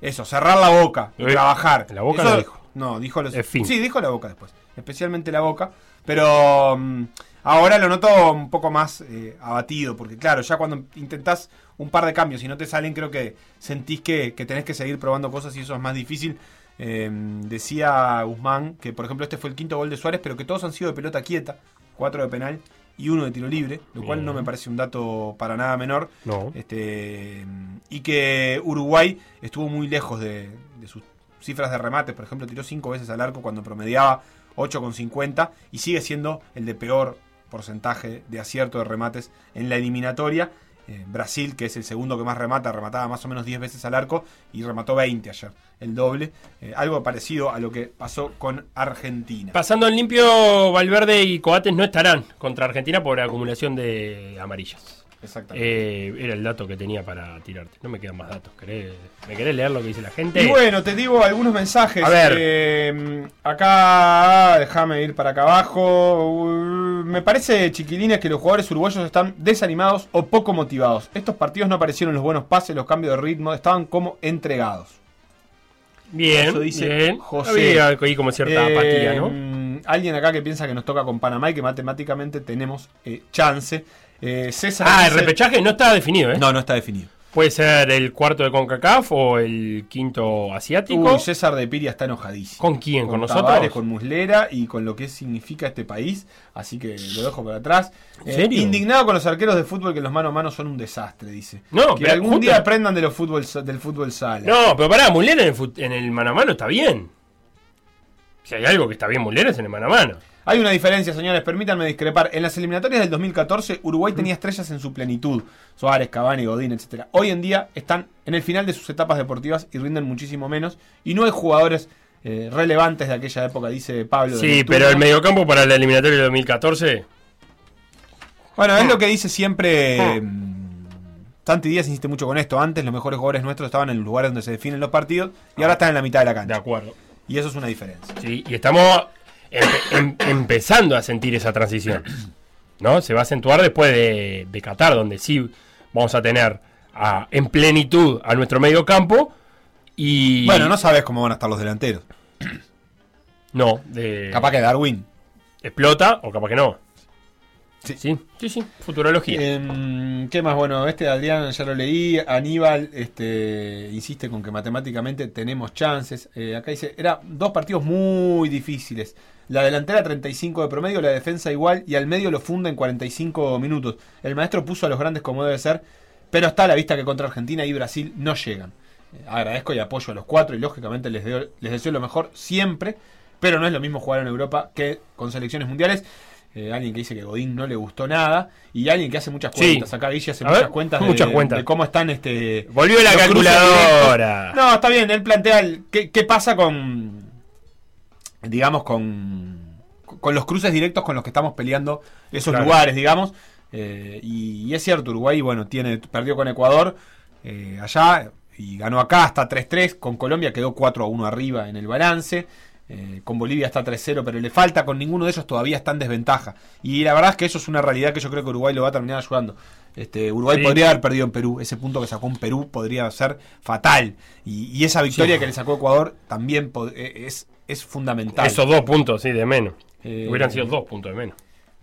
eso, cerrar la boca, y Eh, trabajar. la boca Eso lo dijo. No, dijo los. Sí, dijo la boca después. Especialmente la boca. Pero mm, ahora lo noto un poco más eh, abatido. Porque, claro, ya cuando intentás un par de cambios y no te salen, creo que sentís que, que tenés que seguir probando cosas y eso es más difícil. Eh, decía Guzmán que, por ejemplo, este fue el quinto gol de Suárez, pero que todos han sido de pelota quieta, cuatro de penal y uno de tiro libre, lo cual Bien. no me parece un dato para nada menor. No. Este, y que Uruguay estuvo muy lejos de, de sus cifras de remates. Por ejemplo, tiró cinco veces al arco cuando promediaba 8,50 y sigue siendo el de peor porcentaje de acierto de remates en la eliminatoria. Eh, Brasil, que es el segundo que más remata, remataba más o menos 10 veces al arco y remató 20 ayer, el doble. Eh, algo parecido a lo que pasó con Argentina. Pasando en limpio, Valverde y Coates no estarán contra Argentina por acumulación de amarillas. Exactamente. Eh, era el dato que tenía para tirarte. No me quedan más datos. ¿Querés- ¿Me querés leer lo que dice la gente? Y bueno, te digo algunos mensajes. A ver. Eh, acá, déjame ir para acá abajo. Uh, Me parece, chiquilines, que los jugadores uruguayos están desanimados o poco motivados. Estos partidos no aparecieron los buenos pases, los cambios de ritmo, estaban como entregados. bien, eso dice bien. José. Había ahí como cierta Eh, apatía, ¿no? mm, Alguien acá que piensa que nos toca con Panamá y que matemáticamente tenemos eh, chance. Eh, César. Ah, el repechaje no está definido, ¿eh? No, no está definido. Puede ser el cuarto de CONCACAF o el quinto asiático. Uy, César de Piria está enojadísimo. ¿Con quién? ¿Con nosotros? Con Muslera y con lo que significa este país. Así que lo dejo por atrás. ¿En Eh, serio? indignado con los arqueros de fútbol que los mano a mano son un desastre, dice. No, que pero algún justo- día aprendan de los fútbol, del fútbol sala. No, pero pará, Muller en el, en el mano a mano está bien. Si hay algo que está bien Muller es en el mano a mano. Hay una diferencia, señores, permítanme discrepar. En las eliminatorias del 2014, Uruguay tenía estrellas en su plenitud. Suárez, Cavani, Godín, etc. Hoy en día están en el final de sus etapas deportivas y rinden muchísimo menos. Y no hay jugadores eh, relevantes de aquella época, dice Pablo. de Sí, pero el mediocampo para la eliminatoria del 2014. Bueno, es lo que dice siempre. mm, Santi Díaz insiste mucho con esto. Antes los mejores jugadores nuestros estaban en los lugares donde se definen los partidos y ahora están en la mitad de la De cancha. acuerdo. Y eso es una diferencia. Sí, y estamos empe- em- empezando a sentir esa transición. ¿No? Se va a acentuar después de, de Qatar, donde sí vamos a tener a- en plenitud a nuestro medio campo. Y. Bueno, no sabes cómo van a estar los delanteros. No, de- Capaz que Darwin. explota o capaz que no. Sí. Sí, sí, sí, futurología. Em, ¿Qué más? Bueno, este de Adrián ya lo leí. Aníbal este, insiste con que matemáticamente tenemos chances. Eh, acá dice, eran dos partidos muy difíciles. La delantera 35 de promedio, la defensa igual y al medio lo funda en 45 minutos. El maestro puso a los grandes como debe ser, pero está a la vista que contra Argentina y Brasil no llegan. Eh, agradezco y apoyo a los cuatro y lógicamente les, deo- les deseo lo mejor siempre, pero no es lo mismo jugar en Europa que con selecciones mundiales. Eh, alguien que dice que Godín no le gustó nada y alguien que hace muchas Sí. cuentas. Acá Guille hace A muchas ver, cuentas, de, muchas cuentas. de cómo están este Volvió la calculadora. No, está bien, él plantea el- qué, qué pasa con digamos con con los cruces directos con los que estamos peleando esos Claro. lugares, digamos. Eh, y, y es cierto, Uruguay, bueno, tiene perdió con Ecuador eh, allá y ganó acá hasta 3-3. Con Colombia quedó 4-1 arriba en el balance. Eh, con Bolivia está 3-0, pero le falta. Con ninguno de ellos todavía está en desventaja. Y la verdad es que eso es una realidad que yo creo que Uruguay lo va a terminar ayudando. Este, Uruguay Sí. podría haber perdido en Perú. Ese punto que sacó en Perú podría ser fatal. Y, y esa victoria Sí. que le sacó Ecuador también eh, es, es fundamental. Esos dos puntos, sí, de menos. Eh, Hubieran sido dos puntos de menos.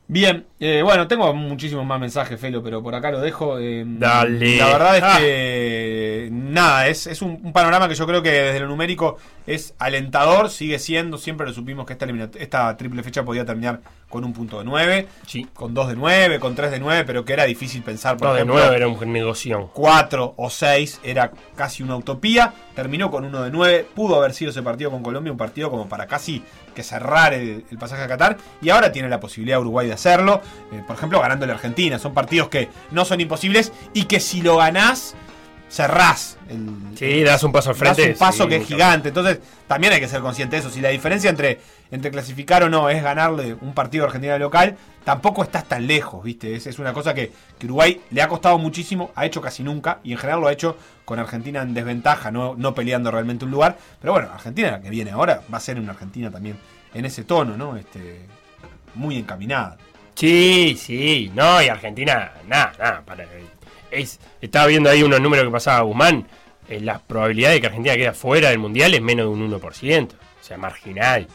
Bien, eh, bueno, tengo muchísimos más mensajes, Felo, pero por acá lo dejo. eh, Dale. La verdad es Ah. que nada, es, es un, un panorama que yo creo que desde lo numérico es alentador, sigue siendo, siempre lo supimos que esta, esta triple fecha podía terminar con un punto de 9, Sí. con 2 de 9, con 3 de 9, pero que era difícil pensar, por No, de ejemplo, nuevo era un negocio. 4 o 6 era casi una utopía. Terminó con 1 de 9. Pudo haber sido ese partido con Colombia un partido como para casi que cerrar el, el pasaje a Qatar. Y ahora tiene la posibilidad Uruguay de hacerlo. Eh, por ejemplo, ganando la Argentina. Son partidos que no son imposibles y que si lo ganás, cerrás. El, Sí, das un paso al frente. das un paso sí, que es gigante. Entonces, también hay que ser consciente de eso. Si la diferencia entre, entre clasificar o no es ganarle un partido a Argentina local, tampoco estás tan lejos, ¿viste? Es, es una cosa que, que Uruguay le ha costado muchísimo, ha hecho casi nunca, y en general lo ha hecho con Argentina en desventaja, no, no peleando realmente un lugar. Pero bueno, Argentina, la que viene ahora, va a ser una Argentina también en ese tono, ¿no? Este, muy encaminada. Sí, sí. No, y Argentina, nada, nada. Para, es, estaba viendo ahí unos números que pasaba Guzmán. eh, la probabilidad de que Argentina quede fuera del mundial es menos de un 1%. O sea, marginal. Eh,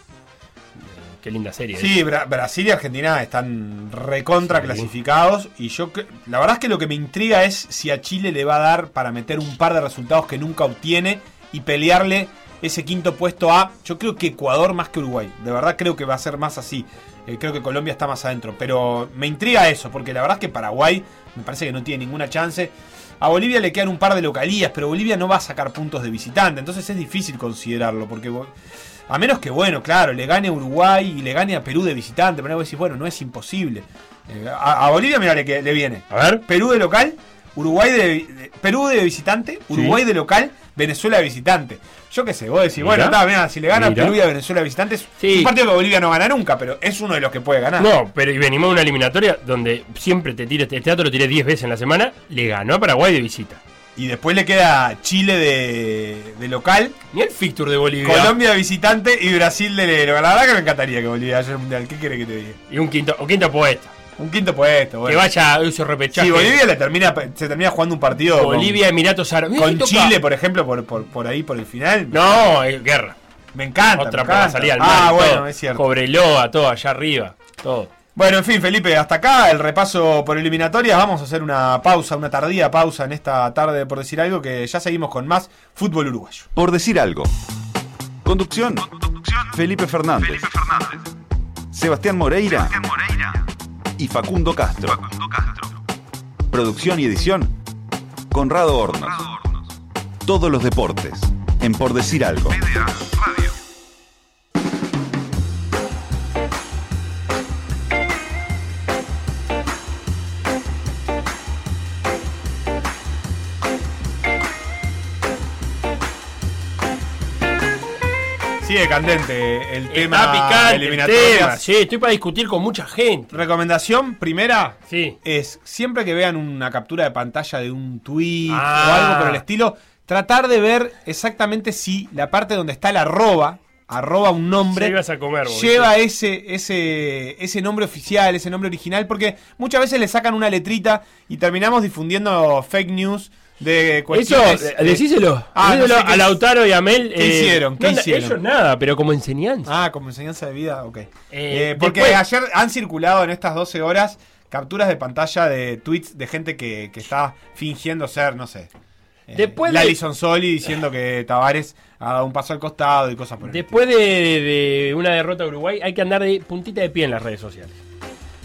Qué linda serie. ¿eh? Sí, Bra- Brasil y Argentina están recontra Sí. clasificados. Y yo, la verdad es que lo que me intriga es si a Chile le va a dar para meter un par de resultados que nunca obtiene y pelearle ese quinto puesto a, yo creo que Ecuador más que Uruguay. De verdad creo que va a ser más así. Eh, creo que Colombia está más adentro. Pero me intriga eso, porque la verdad es que Paraguay me parece que no tiene ninguna chance. A Bolivia le quedan un par de localías, pero Bolivia no va a sacar puntos de visitante. Entonces es difícil considerarlo, porque... A menos que, bueno, claro, le gane a Uruguay y le gane a Perú de visitante. Pero vos decís, bueno, no es imposible. Eh, a, a Bolivia, mira, le, que- le viene. A ver. Perú de local, Uruguay de, de- Perú de visitante, Uruguay de local, Venezuela de visitante. Yo qué sé, vos decís, bueno, está, mira, si le gana a Mira. Perú y a Venezuela de visitante, es Sí. un partido que Bolivia no gana nunca, pero es uno de los que puede ganar. No, pero y venimos de una eliminatoria donde siempre te tira este teatro, lo tiré 10 veces en la semana, le ganó a Paraguay de visita. Y después le queda Chile de, de local, Ni el fixture de Bolivia. Colombia de visitante y Brasil de La verdad que me encantaría que Bolivia haya el mundial. ¿Qué quiere que te diga? Y un quinto, un quinto puesto. Un quinto puesto, bueno. Que vaya a ese repechaje. Si Bolivia le termina, se termina jugando un partido con- Bolivia, Emiratos Árabes. con, Chile, por ejemplo, por, por, por ahí, por el final. No, es guerra. Me encanta. Otra para salir al mar. Ah, bueno, todo. es cierto. Cobreloa, todo allá arriba. Todo. Bueno, en fin, Felipe, hasta acá el repaso por eliminatorias. Vamos a hacer una pausa, una tardía pausa en esta tarde, por decir algo, que ya seguimos con más fútbol uruguayo. Por decir algo. Conducción. Felipe Fernández. Sebastián Moreira. Y Facundo Castro. Producción y edición. Conrado Hornos. Todos los deportes. En Por decir algo. Candente el tema Está picante el eliminatorias. tema. Sí, estoy para discutir con mucha gente. Recomendación primera Sí. es siempre que vean una captura de pantalla de un tweet Ah. o algo por el estilo, tratar de ver exactamente si la parte donde está el arroba, arroba un nombre, Ya ibas a comer, vos, lleva ese, ese, ese nombre oficial, ese nombre original, porque muchas veces le sacan una letrita y terminamos difundiendo fake news de Eso, cuestiones. eh, de- decíselo. Ah, no sé qué- a Lautaro y a Mel. ¿Qué hicieron? ¿Qué no, hicieron? Ellos nada, pero como enseñanza. Ah, como enseñanza de vida, ok. Eh, porque después- ayer han circulado en estas 12 horas capturas de pantalla de tweets de gente que, que está fingiendo ser, no sé. Eh, Después de- Lali Sonsoli diciendo que Tavares ha dado un paso al costado y cosas por el Después de, de una derrota a Uruguay, hay que andar de puntita de pie en las redes sociales.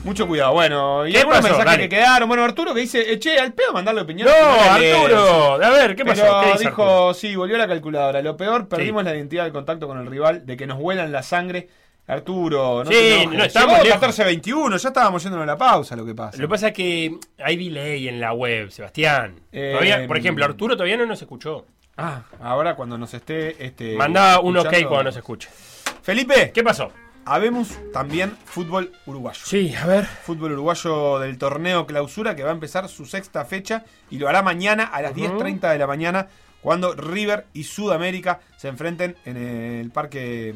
Mucho cuidado. Bueno, y ¿Qué algunos mensajes Dale. que quedaron. Bueno, Arturo que dice, eh, che, al pedo mandarle opinión. No. Arturo. A ver, ¿qué pasó? Pero ¿Qué dice dijo, Arturo? sí, volvió la calculadora. Lo peor, perdimos la identidad del contacto con el rival, de que nos vuelan la sangre. Arturo, no Sí, no, estamos Llegó lejos. 14-21, ya estábamos yendo a la pausa, lo que pasa. Lo que pasa es que hay delay en la web, Sebastián. Eh, Todavía- por ejemplo, Arturo todavía no nos escuchó. Ah, ahora cuando nos esté este Manda un ok cuando nos escuche. Felipe, ¿Qué pasó? Habemos también fútbol uruguayo. Sí, a ver. Fútbol uruguayo del torneo clausura que va a empezar su sexta fecha y lo hará mañana a las Ujú. 10.30 de la mañana cuando River y Sudamérica se enfrenten en el parque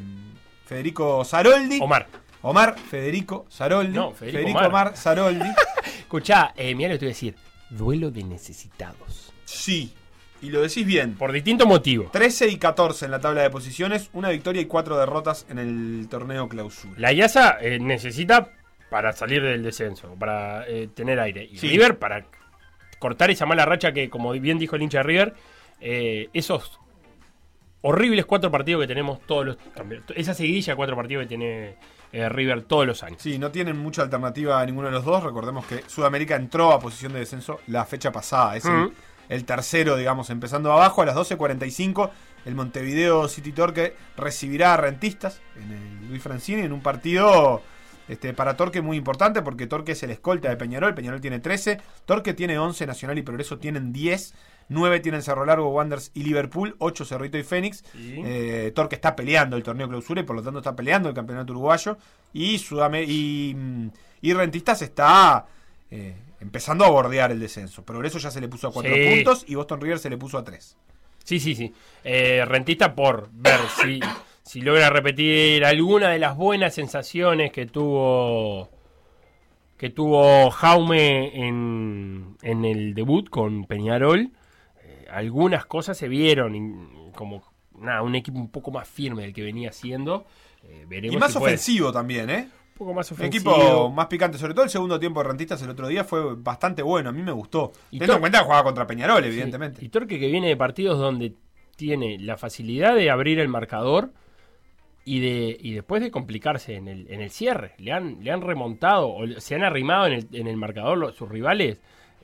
Federico Saroldi. Omar. Omar Federico Saroldi. No, Federico Omar. Omar. Saroldi. Escuchá, eh, mira lo que te voy a decir. Duelo de necesitados. sí, y lo decís bien. Por distinto motivo. 13 y 14 en la tabla de posiciones, una victoria y cuatro derrotas en el torneo clausura. La IASA eh, necesita para salir del descenso, para eh, tener aire. Y Sí. River para cortar esa mala racha que, como bien dijo el hincha de River, eh, esos horribles cuatro partidos que tenemos todos los... Esa seguidilla de cuatro partidos que tiene eh, River todos los años. Sí, no tienen mucha alternativa a ninguno de los dos. Recordemos que Sudamérica entró a posición de descenso la fecha pasada. Es el, tercero, digamos, empezando abajo a las 12.45. El Montevideo City Torque recibirá a Rentistas en el Luis Francini en un partido este, para Torque muy importante porque Torque es el escolta de Peñarol. Peñarol tiene 13. Torque tiene 11. Nacional y Progreso tienen 10. 9 tienen Cerro Largo, Wanderers y Liverpool. 8 Cerrito y Fénix. Sí. Eh, Torque está peleando el torneo clausura y por lo tanto está peleando el campeonato uruguayo. Y, Sudame y, mm, y Rentistas está eh, empezando a bordear el descenso. Progreso ya se le puso a 4 Sí. puntos y Boston River se le puso a 3. Sí, sí, sí. Eh, rentista por ver si, si logra repetir alguna de las buenas sensaciones que tuvo que tuvo Jaume en, en el debut con Peñarol. Eh, algunas cosas se vieron, como nada, un equipo un poco más firme del que venía siendo. Eh, veremos Y más si puede. ofensivo también, ¿eh? Poco más ofensivo. equipo más picante, sobre todo el segundo tiempo de Rentistas el otro día fue bastante bueno, a mí me gustó. Y Teniendo en cuenta que jugaba contra Peñarol, Sí, evidentemente. Y Torque que viene de partidos donde tiene la facilidad de abrir el marcador y de y después de complicarse en el, en el cierre. Le han, le han remontado o se han arrimado en el, en el marcador los- sus rivales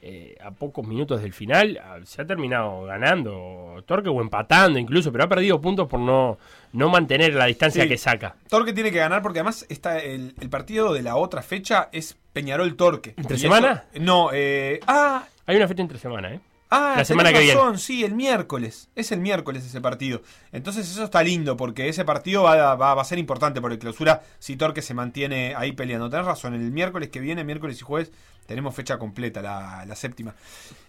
eh, a pocos minutos del final. Ah, Se ha terminado ganando Torque o empatando incluso, pero ha perdido puntos por no, no mantener la distancia Sí. que saca. Torque tiene que ganar porque además está el, el partido de la otra fecha es Peñarol-Torque. ¿Entre Y semana? eso- no, eh, ah, Hay una fecha entre semana, ¿eh? Ah, La semana que razón, sí, el miércoles. Es el miércoles ese partido. Entonces eso está lindo porque ese partido va, a- va- va a ser importante por el clausura si Torque se mantiene ahí peleando. Tenés razón, el miércoles que viene, miércoles y jueves, tenemos fecha completa, la, la séptima.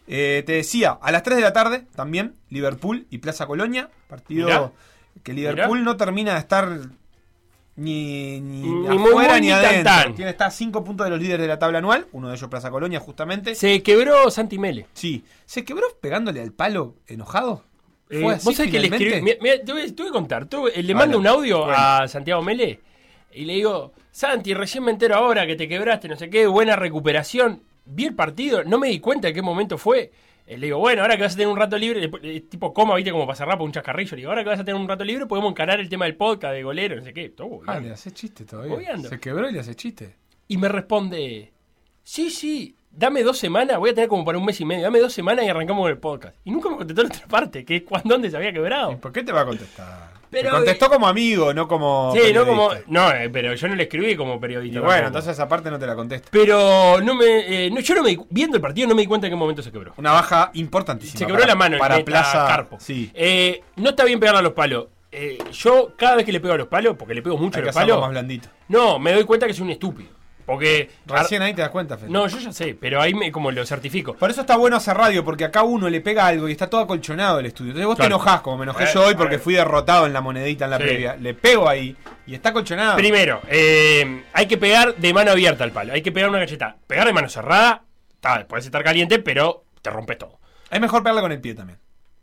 Eh, te decía, a las 3 de la tarde también, Liverpool y Plaza Colonia. Partido Mirá. que Liverpool no termina de estar ni, ni, Ni afuera muy, ni ni tan, adentro. tan. Tiene, está a 5 puntos de los líderes de la tabla anual, uno de ellos Plaza Colonia justamente. Se quebró Santi Mele. Sí. ¿Se quebró pegándole al palo enojado? Eh, ¿Fue así ¿Vos sabés que le escribí? Mira, mira, te, voy, te voy a contar. Tuve- le Bueno, mando un audio bueno. a Santiago Mele y le digo: Santi, recién me entero ahora que te quebraste, no sé qué, buena recuperación. Vi el partido, no me di cuenta de qué momento fue. Eh, le digo, bueno, ahora que vas a tener un rato libre, tipo coma, viste, como para cerrar por un chascarrillo. Le digo, ahora que vas a tener un rato libre, podemos encarar el tema del podcast, de golero, no sé qué. Todo Ah, le hace chiste todavía. Se quebró y le hace chiste. Y me responde: Sí, sí, dame dos semanas, voy a tener como para un mes y medio, dame dos semanas y arrancamos con el podcast. Y nunca me contestó la otra parte, que es cuando dónde se había quebrado. ¿Y por qué te va a contestar? Pero, Te contestó eh, como amigo, no como. Sí, no como. No, eh, pero yo no le escribí como Y periodista. bueno, tampoco. entonces esa parte no te la contesto. Pero no me. eh, no, yo no me. Viendo el partido no me di cuenta en qué momento se quebró. Una baja importantísima. Se quebró para- la mano para Plaza Carpo. Sí. No está bien pegarle a los palos. Yo, cada vez que le pego a los palos, porque le pego mucho Hay a que los hacerlo palos. más blandito. No, me doy cuenta que soy un estúpido. Porque. Recién ahí te das cuenta, Fede. No, yo ya sé, pero ahí me como lo certifico. Por eso está bueno hacer radio, porque acá uno le pega algo y está todo acolchonado el estudio. Entonces vos Claro. te enojás, como me enojé Eh, yo hoy porque fui derrotado en la monedita en la Sí. previa. Le pego ahí y está acolchonado. Primero, eh, hay que pegar de mano abierta al palo. Hay que pegar una cacheta. Pegar de mano cerrada, está, puedes estar caliente, pero te rompes todo. Es mejor pegarle con el pie también.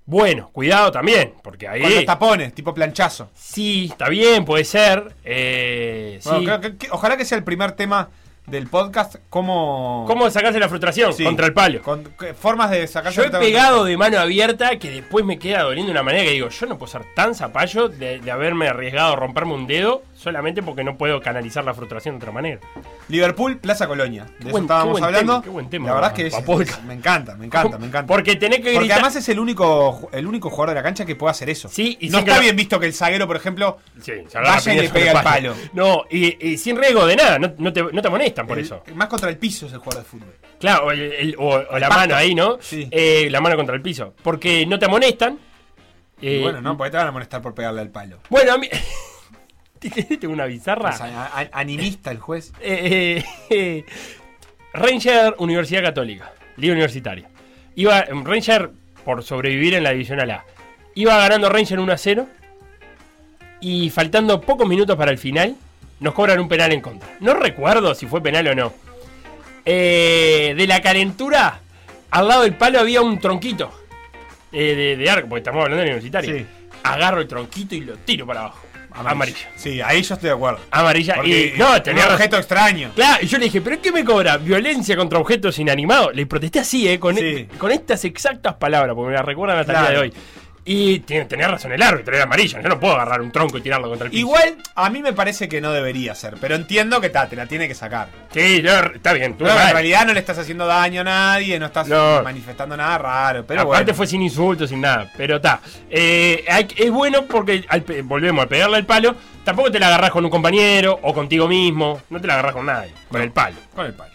Bueno, cuidado también, porque ahí. Con los tapones, tipo planchazo. Sí, está bien, puede ser. Eh, Bueno, sí. que- que- ojalá que sea el primer tema del podcast. ¿Cómo, ¿Cómo sacarse la frustración? Sí. Contra el palo. con- qué formas de sacarse Yo he pegado de mano abierta que después me queda doliendo de una manera que digo, yo no puedo ser tan zapallo de, de haberme arriesgado a romperme un dedo solamente porque no puedo canalizar la frustración de otra manera. Liverpool, Plaza Colonia. De eso estábamos qué hablando. tema, qué buen tema, la verdad es que es- es- me encanta, me encanta, me encanta. Porque tenés que Porque gritar. además es el único el único jugador de la cancha que puede hacer eso. Sí, y no está bien visto que el zaguero, por ejemplo, Sí, vaya y le pega al palo. No, y, y sin riesgo de nada, no, no te, no te amonestan por el- eso. más contra el piso es el jugador de fútbol. Claro, o, el- el- o- o la pasto. mano ahí, ¿no? Sí. Eh, la mano contra el piso. Porque no te amonestan. Eh, bueno, no, porque te van a molestar por pegarle al palo. Bueno, a mí. Tengo una bizarra. A- animista el juez. Eh, eh, eh, Ranger Universidad Católica, Liga Universitaria. Iba Ranger por sobrevivir en la Divisional A. Iba ganando Ranger 1 a 0 y faltando pocos minutos para el final nos cobran un penal en contra. No recuerdo si fue penal o no. Eh, de la calentura, al lado del palo había un tronquito eh, de, de arco, porque estamos hablando de universitario. Sí. Agarro el tronquito y lo tiro para abajo. Amarilla. Sí, ahí yo estoy de acuerdo. Amarilla. Porque y, no, tenía un objeto extraño. Claro, y yo le dije, ¿pero qué me cobra? ¿Violencia contra objetos inanimados? Le protesté así, ¿eh? Con, Sí. con estas exactas palabras, porque me las recuerdan hasta el Claro. día de hoy. Y tiene- tenía razón el árbitro, era amarillo. Yo no puedo agarrar un tronco y tirarlo contra el piso. Igual, a mí me parece que no debería ser, pero entiendo que ta, te la tiene que sacar. Sí, yo- está bien. Tú Pero en realidad no le estás haciendo daño a nadie, no estás No. manifestando nada raro. Pero Aparte bueno. fue sin insultos, sin nada. Pero está. Eh, es bueno porque al volvemos a pegarle al palo. Tampoco te la agarrás con un compañero o contigo mismo. No te la agarrás con nadie. Con el palo. Con el palo.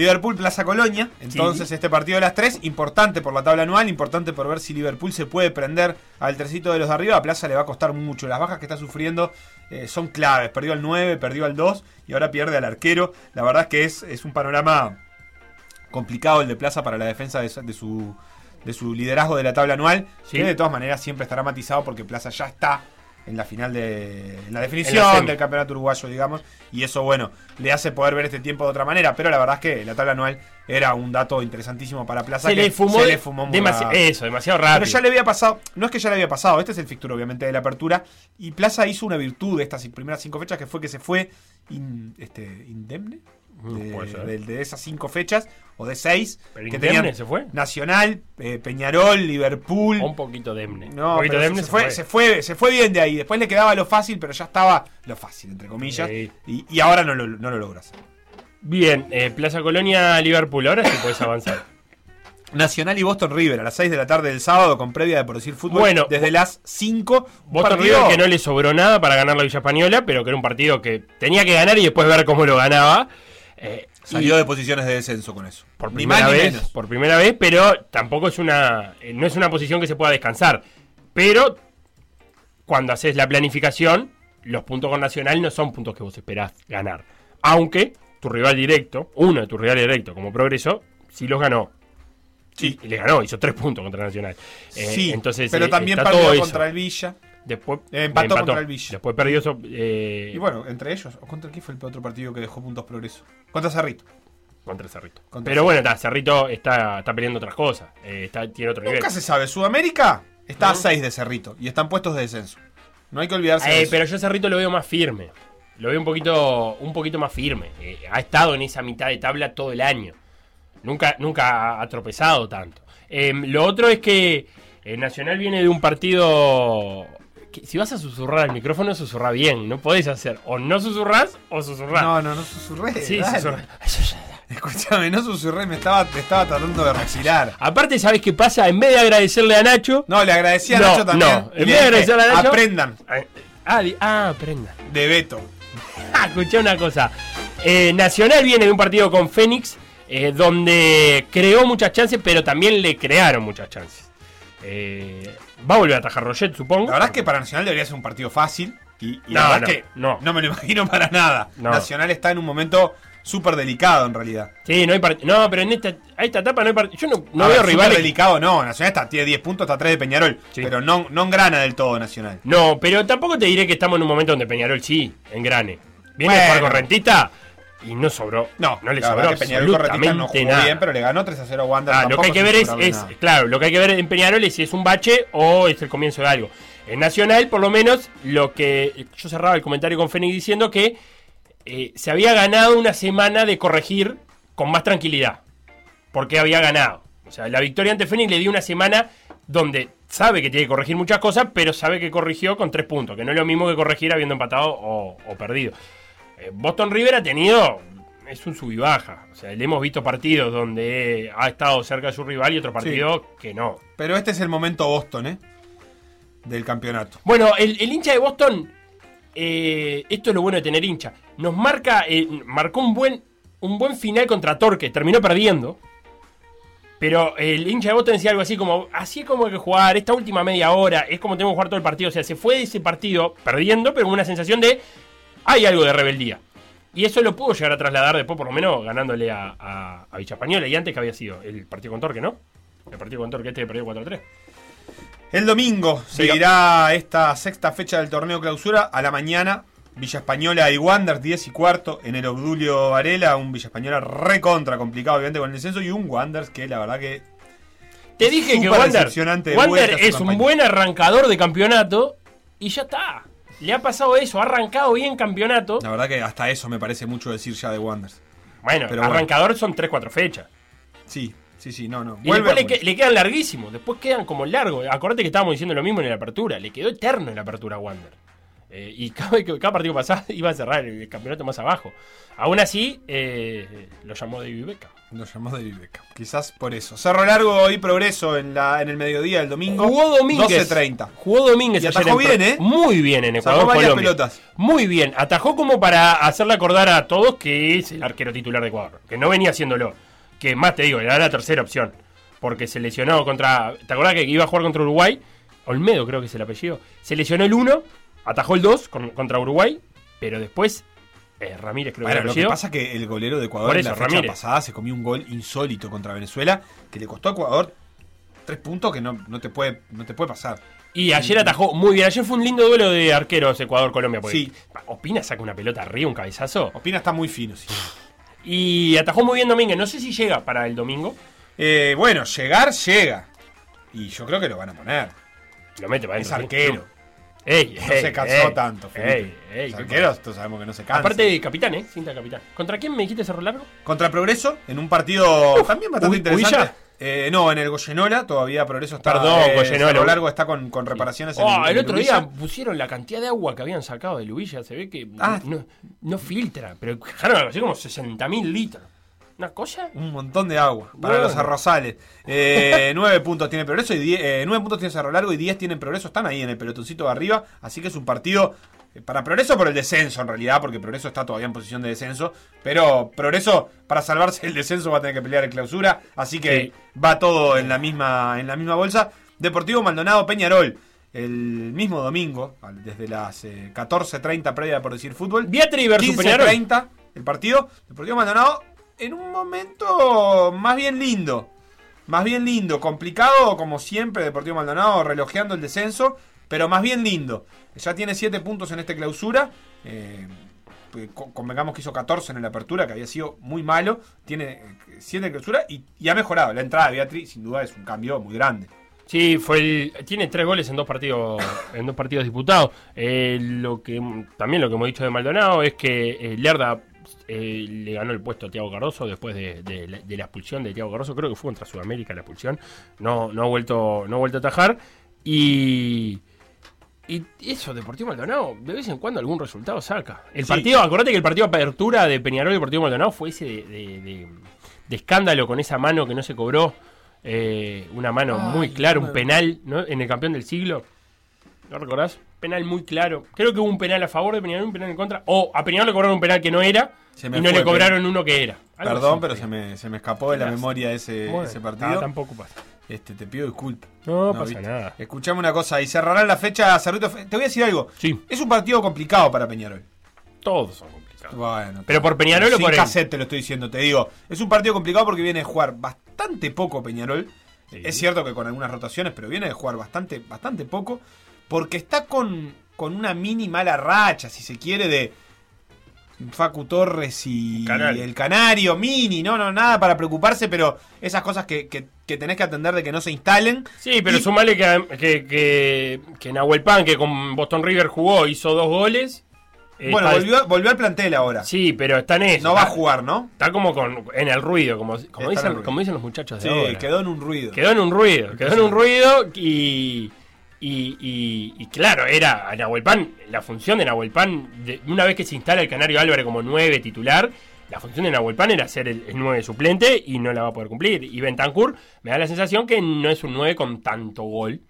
Liverpool Plaza Colonia. Entonces, este partido de las tres, importante por la tabla anual, importante por ver si Liverpool se puede prender al tercito de los de arriba. A Plaza le va a costar mucho. Las bajas que está sufriendo eh, son claves. Perdió al 9, perdió al 2 y ahora pierde al arquero. La verdad es que es, es un panorama complicado el de Plaza para la defensa de, su- de su, de su liderazgo de la tabla anual. Sí. Que de todas maneras siempre estará matizado porque Plaza ya está en la final de en la definición del campeonato uruguayo, digamos, y eso bueno, le hace poder ver este tiempo de otra manera, pero la verdad es que la tabla anual era un dato interesantísimo para Plaza. Se que le fumó, se le fumó muy demasi- rápido. eso, demasiado rápido. Pero ya le había pasado, no es que ya le había pasado, este es el fixture obviamente de la apertura, y Plaza hizo una virtud de estas primeras cinco fechas que fue que se fue in- este, indemne de, esas cinco fechas, o de seis, ¿Pero que tenían se fue? Nacional, eh, Peñarol, Liverpool. Un poquito demne. No, un poquito pero demne se, fue, se, fue, se fue bien de ahí. Después le quedaba lo fácil, pero ya estaba lo fácil, entre comillas. Sí. Y, y ahora no lo, no lo logras. Bien, eh, Plaza Colonia, Liverpool. Ahora sí puedes avanzar. Nacional y Boston River a las 6 de la tarde del sábado con previa de por decir fútbol. Bueno, desde las 5. Boston River que no le sobró nada para ganar la Villa Española, pero que era un partido que tenía que ganar y después ver cómo lo ganaba. Eh, Salió y de posiciones de descenso con eso. por ni primera más vez, por primera vez, pero tampoco es una eh, no es una posición que se pueda descansar. Pero cuando haces la planificación, los puntos con Nacional no son puntos que vos esperás ganar. Aunque tu rival directo, uno de tus rivales directos como Progreso, sí los ganó. Sí. Y le ganó, hizo tres puntos contra Nacional. Eh, sí, entonces, pero también perdió eso. contra el Villa. Después Eh, empató contra el Villa. Después perdió eso. eh, Y bueno, entre ellos, ¿o ¿contra qué fue el otro partido que dejó puntos progreso? Contra Cerrito. contra Cerrito. Contra Pero bueno, está, Cerrito está, está peleando otras cosas. eh, está, tiene otro nivel. Nunca se sabe. Sudamérica está a ¿No? 6 de Cerrito y están puestos de descenso. No hay que olvidarse de Eh, eso. pero yo Cerrito lo veo más firme. Lo veo un poquito, un poquito más firme. Ha estado en esa mitad de tabla todo el año. Nunca, nunca ha tropezado tanto. Eh, lo otro es que eh, Nacional viene de un partido. Que si vas a susurrar al micrófono, susurra bien. No podés hacer. O no susurrás o susurrás. No, no, no susurré. sí, dale. susurrás. Escúchame, no susurré, me estaba, me estaba tratando de rexilar. Aparte, ¿sabes qué pasa? En vez de agradecerle a Nacho. No, le agradecí a No, Nacho también. no, en vez de agradecerle a Nacho- Aprendan Ah, ah, prenda. de Beto. Ah, escuché una cosa. Eh, Nacional viene de un partido con Fénix, eh, donde creó muchas chances, pero también le crearon muchas chances. Eh, va a volver a atajar Roget, supongo. La verdad es que para Nacional debería ser un partido fácil. Y, y No, la verdad no, es que no. me lo imagino para nada. No. Nacional está en un momento súper delicado en realidad. Sí, no hay part- No, pero en esta, a esta etapa no hay partido. Yo no, no A veo ver, súper rivales. delicado no. Nacional está, tiene 10 puntos, está 3 de Peñarol. Sí. Pero no, no engrana del todo Nacional. No, pero tampoco te diré que estamos en un momento donde Peñarol sí, engrane. Viene Bueno. a jugar con Rentista y no sobró. No, no le sobró Corretista no absolutamente jugó nada. bien, pero le ganó 3 a 0 a Wander. Ah, lo que hay que ver es, claro, lo que hay que ver en Peñarol es si es un bache o es el comienzo de algo. En Nacional, por lo menos, lo que yo cerraba el comentario con Fénix diciendo que eh, se había ganado una semana de corregir con más tranquilidad, porque había ganado. O sea, la victoria ante Fénix le dio una semana donde sabe que tiene que corregir muchas cosas, pero sabe que corrigió con tres puntos, que no es lo mismo que corregir habiendo empatado o, o perdido. Eh, Boston River ha tenido. Es un sub y baja. O sea, le hemos visto partidos donde ha estado cerca de su rival y otro partido que no. Pero este es el momento Boston, ¿eh? Del campeonato. Bueno, el, el hincha de Boston. eh, esto es lo bueno de tener hincha. Nos marca. eh, marcó un buen, un buen final contra Torque. Terminó perdiendo. Pero el hincha de Boston decía algo así como, así es como hay que jugar, esta última media hora, es como tenemos que jugar todo el partido. O sea, se fue de ese partido perdiendo, pero con una sensación de, hay algo de rebeldía. Y eso lo pudo llegar a trasladar después, por lo menos, ganándole a, a, a Villa Española. Y antes que había sido el partido con Torque, ¿no? El partido con Torque este que perdió 4-3. El domingo seguirá esta sexta fecha del torneo clausura a la mañana. Villa Española y Wander 10 y cuarto en el Obdulio Varela. Un Villa Española recontra complicado, obviamente, con el descenso. Y un Wander que la verdad que. Te dije que Wander, Wander es un buen arrancador de campeonato y ya está. Le ha pasado eso, ha arrancado bien campeonato. La verdad que hasta eso me parece mucho decir ya de Wander. Bueno, Pero bueno. arrancador son 3-4 fechas. Sí, sí, sí, no, no. Y Vuelve después le, quedan larguísimos, después quedan como largos. Acordate que estábamos diciendo lo mismo en la apertura. Le quedó eterno en la apertura a Wander. Eh, y cada, cada partido pasaba iba a cerrar el campeonato más abajo. Aún así, eh, lo llamó David Beckham. Nos llamó de Beckham. Quizás por eso. Cerro Largo y Progreso en, la, en el mediodía del domingo. Jugó Domínguez. 12.30. Jugó Domínguez Y atajó en bien, ¿eh? Muy bien en Ecuador, varias Colombia. pelotas. Muy bien. Atajó como para hacerle acordar a todos que es el arquero titular de Ecuador. Que no venía haciéndolo. Que más te digo, era la tercera opción. Porque se lesionó contra. ¿Te acordás que iba a jugar contra Uruguay? Olmedo creo que es el apellido. Se lesionó el 1, atajó el 2 con- contra Uruguay. Pero después. Eh, Ramírez creo que Bueno, el lo que pasa es que el golero de Ecuador en la fecha Ramírez. pasada se comió un gol insólito contra Venezuela que le costó a Ecuador tres puntos que no, no te puede no te puede pasar. Y ayer atajó muy bien. Ayer fue un lindo duelo de arqueros Ecuador-Colombia. Sí. Opina saca una pelota arriba, un cabezazo. Opina está muy fino, sí. Y atajó muy bien Domínguez. No sé si llega para el domingo. Eh, bueno, llegar, llega. Y yo creo que lo van a poner. Lo mete para Es arquero. Ey, No ey, se cansó ey, tanto, Felipe. ey, arqueros, todos sabemos que no se cansan. Aparte de capitán, ¿eh? Cinta de capitán. ¿Contra quién me dijiste cerro largo? Contra Progreso, en un partido también bastante Uy- interesante. Eh, no, en el Goyenola todavía Progreso está. Perdón, eh, Goyenola. Cerro Largo está con, con reparaciones en Oh, en el otro día pusieron la cantidad de agua que habían sacado de Lubilla. Se ve que Ah. no, no filtra, pero dejaron así como 60.000 litros. ¿Una cosa? Un montón de agua para Bueno. los arrozales. Eh, 9 puntos tiene progreso y 10, eh, 9 puntos tiene Cerro Largo y 10 tienen progreso. Están ahí en el pelotoncito de arriba. Así que es un partido eh, para progreso por el descenso en realidad, porque progreso está todavía en posición de descenso. Pero progreso, para salvarse el descenso, va a tener que pelear en clausura. Así que Sí. va todo en la misma, en la misma bolsa. Deportivo Maldonado Peñarol. El mismo domingo, desde las eh, 14.30 previa por decir fútbol. Versus Peñarol. 15.30 el partido. Deportivo Maldonado en un momento más bien lindo. Más bien lindo. Complicado, como siempre, Deportivo Maldonado relojeando el descenso. Pero más bien lindo. Ya tiene 7 puntos en esta clausura. Eh, pues, co- convengamos que hizo 14 en la apertura, que había sido muy malo. Tiene 7 en clausura y, ha mejorado. La entrada de Beatriz, sin duda, es un cambio muy grande. Sí, fue tiene tres goles en dos partidos en dos partidos disputados. Eh, lo que también lo que hemos dicho de Maldonado es que eh, Lerda eh, le ganó el puesto a Tiago Cardoso después de, de la- de la expulsión de Tiago Cardoso. Creo que fue contra Sudamérica la expulsión. No, no ha vuelto no ha vuelto a atajar y y eso, Deportivo Maldonado, de vez en cuando algún resultado saca. El Sí. partido, acordate que el partido de apertura de Peñarol y Deportivo Maldonado fue ese de, de- escándalo con esa mano que no se cobró. eh, una mano Ay, muy clara, un penal, ¿no? En el campeón del siglo. ¿No recordás? Penal muy claro. Creo que hubo un penal a favor de Peñarol y un penal en contra. O a Peñarol le cobraron un penal que no era y no fue, le cobraron uno que era. Algo Perdón, así. pero se me, se me escapó de la memoria ese, Bueno, ese partido. tampoco pasa. Este, te pido disculpas. No, pasa ¿viste? nada. Escuchame una cosa, y cerrarán la fecha Te voy a decir algo. Sí. Es un partido complicado para Peñarol. Todos son complicados. Bueno. Pero por Peñarol o Sin por él. te lo estoy diciendo, te digo. Es un partido complicado porque viene de jugar bastante poco Peñarol. Sí. Es cierto que con algunas rotaciones, pero viene de jugar bastante, bastante poco. Porque está con, con una mini mala racha, si se quiere, de Facu Torres y Canario. el Canario, mini, no, no, nada para preocuparse, pero esas cosas que, que- que tenés que atender de que no se instalen. Sí, pero Y- sumale que, que, que, que Nahuel Pan, que con Boston River jugó, hizo dos goles. eh, Bueno, está- volvió, volvió al plantel ahora. Sí, pero está en eso. no va a jugar, ¿no? Está como con, en el ruido, como, como, dicen, ruido. como dicen los muchachos de Sí, ahora. quedó en un ruido. Quedó en un ruido, quedó en un ruido y, y, y- y claro, era a Nahuel Pan, la función de Nahuel Pan, de- una vez que se instala el Canario Álvarez como 9 titular, la función de Nahuel Pan era ser el, el 9 suplente y no la va a poder cumplir. Y Bentancur me da la sensación que no es un 9 con tanto gol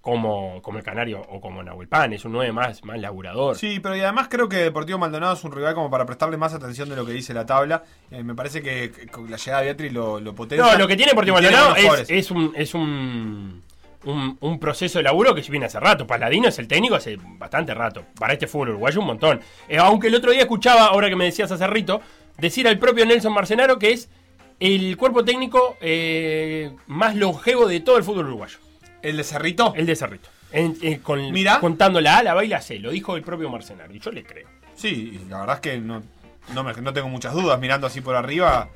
como, como el Canario o como Nahuel Pan, es un 9 más, más laburador. Sí, pero y además creo que Deportivo Maldonado es un rival como para prestarle más atención de lo que dice la tabla. Eh, me parece que, que con la llegada de Beatriz lo, lo potencia. No, lo que tiene Deportivo tiene Maldonado es, es un, es un, un, un proceso de laburo que viene hace rato. Paladino es el técnico hace bastante rato. Para este fútbol uruguayo un montón. Eh, aunque el otro día escuchaba, ahora que me decías hace rito, decir al propio Nelson Marcenaro que es el cuerpo técnico eh, más longevo de todo el fútbol uruguayo. El de Cerrito. El de Cerrito. En- en- con, Mirá. Contando la A, la B y la C. Lo dijo el propio Marcenaro. Y yo le creo. Sí, la verdad es que no, no, me- no tengo muchas dudas mirando así por arriba.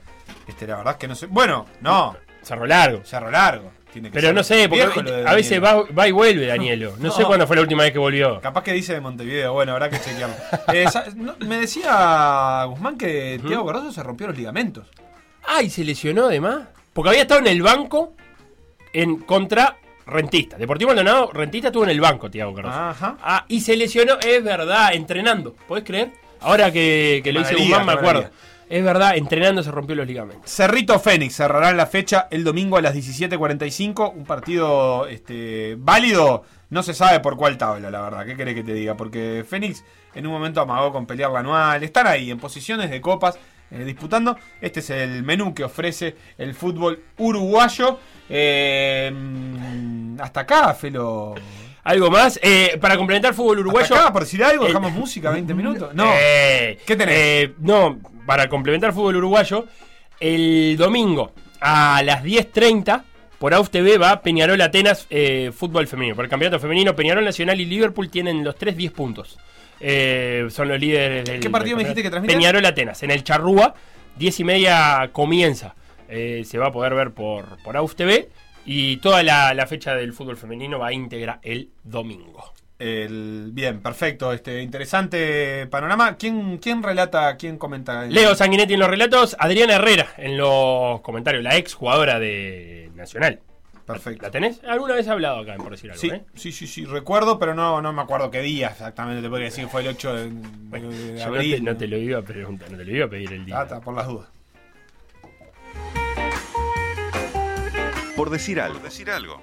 Este, la verdad es que no sé. Bueno, no, Cerro largo. Cerro Largo. Tiene que Pero ser no sé, porque a veces va, va y vuelve Danielo. No, sé cuándo fue la última vez que volvió. Capaz que dice de Montevideo, bueno, habrá que chequearlo. Eh, no, me decía Guzmán que Tiago Cardoso se rompió los ligamentos. Ay, se lesionó además. Porque había estado en el banco en contra Rentista. Deportivo Maldonado, Rentista estuvo en el banco, Tiago Cardoso. Ajá. Ah, y se lesionó, es verdad, entrenando. ¿Podés creer? Ahora que, que lo dice Maravilla, Guzmán, me acuerdo. maravilla. Es verdad, entrenando se rompió los ligamentos. Cerrito Fénix cerrarán la fecha el domingo a las 17.45. Un partido este, válido. No se sabe por cuál tabla, la verdad. ¿Qué querés que te diga? Porque Fénix en un momento amagó con pelear la anual. Están ahí en posiciones de copas eh, disputando. Este es el menú que ofrece el fútbol uruguayo. Eh, mm, hasta acá, Felo. ¿Algo más? Eh, para complementar fútbol uruguayo. Hasta acá, por decir algo, dejamos música 20 minutos. No. Eh, ¿Qué tenés? eh, no, para complementar fútbol uruguayo, el domingo a las 10.30 por AUF TV va Peñarol Atenas eh, Fútbol Femenino. Por el campeonato femenino, Peñarol Nacional y Liverpool tienen los tres 10 puntos. Eh, son los líderes del. ¿Qué partido me dijiste que transmite? Peñarol Atenas, en el Charrúa, 10 y media comienza. Eh, se va a poder ver por, por AUF TV. Y toda la, la fecha del fútbol femenino va íntegra el domingo. Bien, perfecto, este interesante panorama. ¿Quién, quién relata, quién comenta? Leo Sanguinetti en los relatos, Adriana Herrera en los comentarios, la ex jugadora de Nacional. Perfecto. ¿La, tenés? ¿Alguna vez hablado acá, por decir algo? ¿eh? Sí, sí, sí, recuerdo, pero no, no me acuerdo qué día exactamente. Te podría decir, fue el 8 de, bueno, de abril. No, te, lo iba a preguntar, no te lo iba a pedir el día. Tata, por las dudas. Por decir algo. Por decir algo.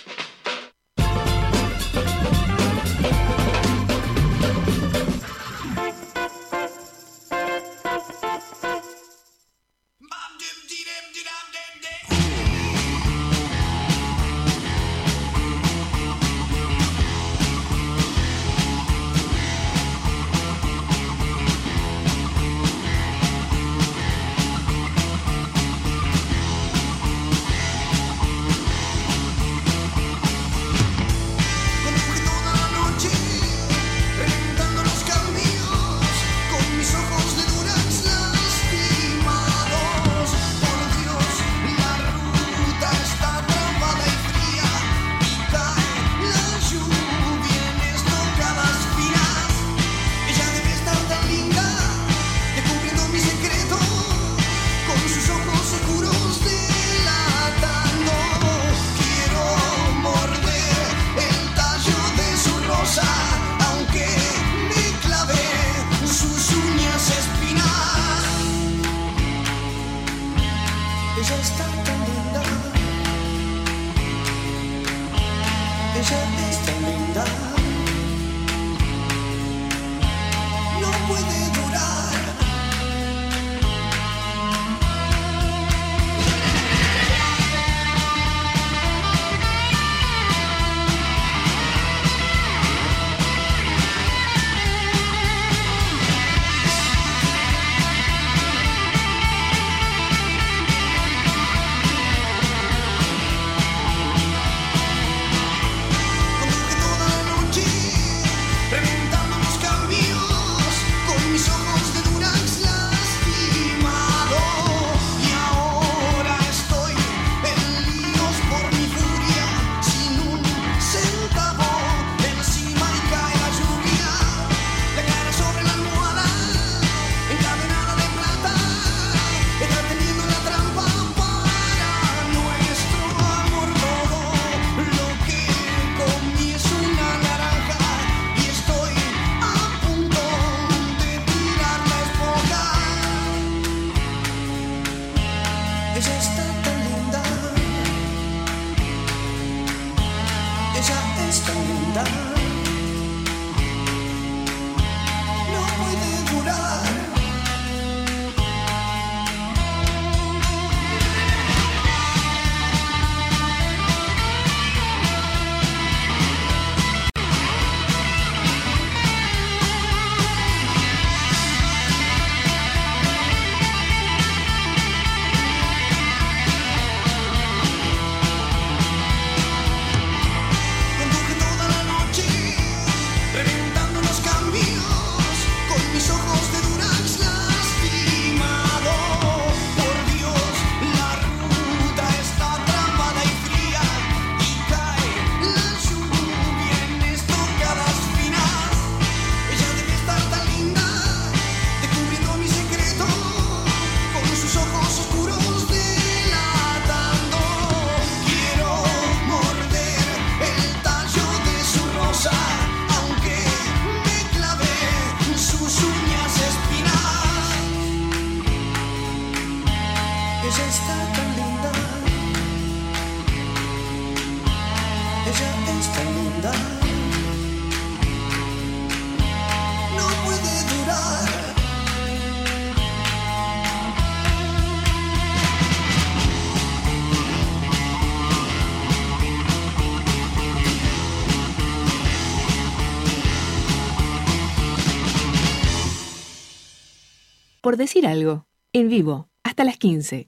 por decir algo, en vivo, hasta las 15.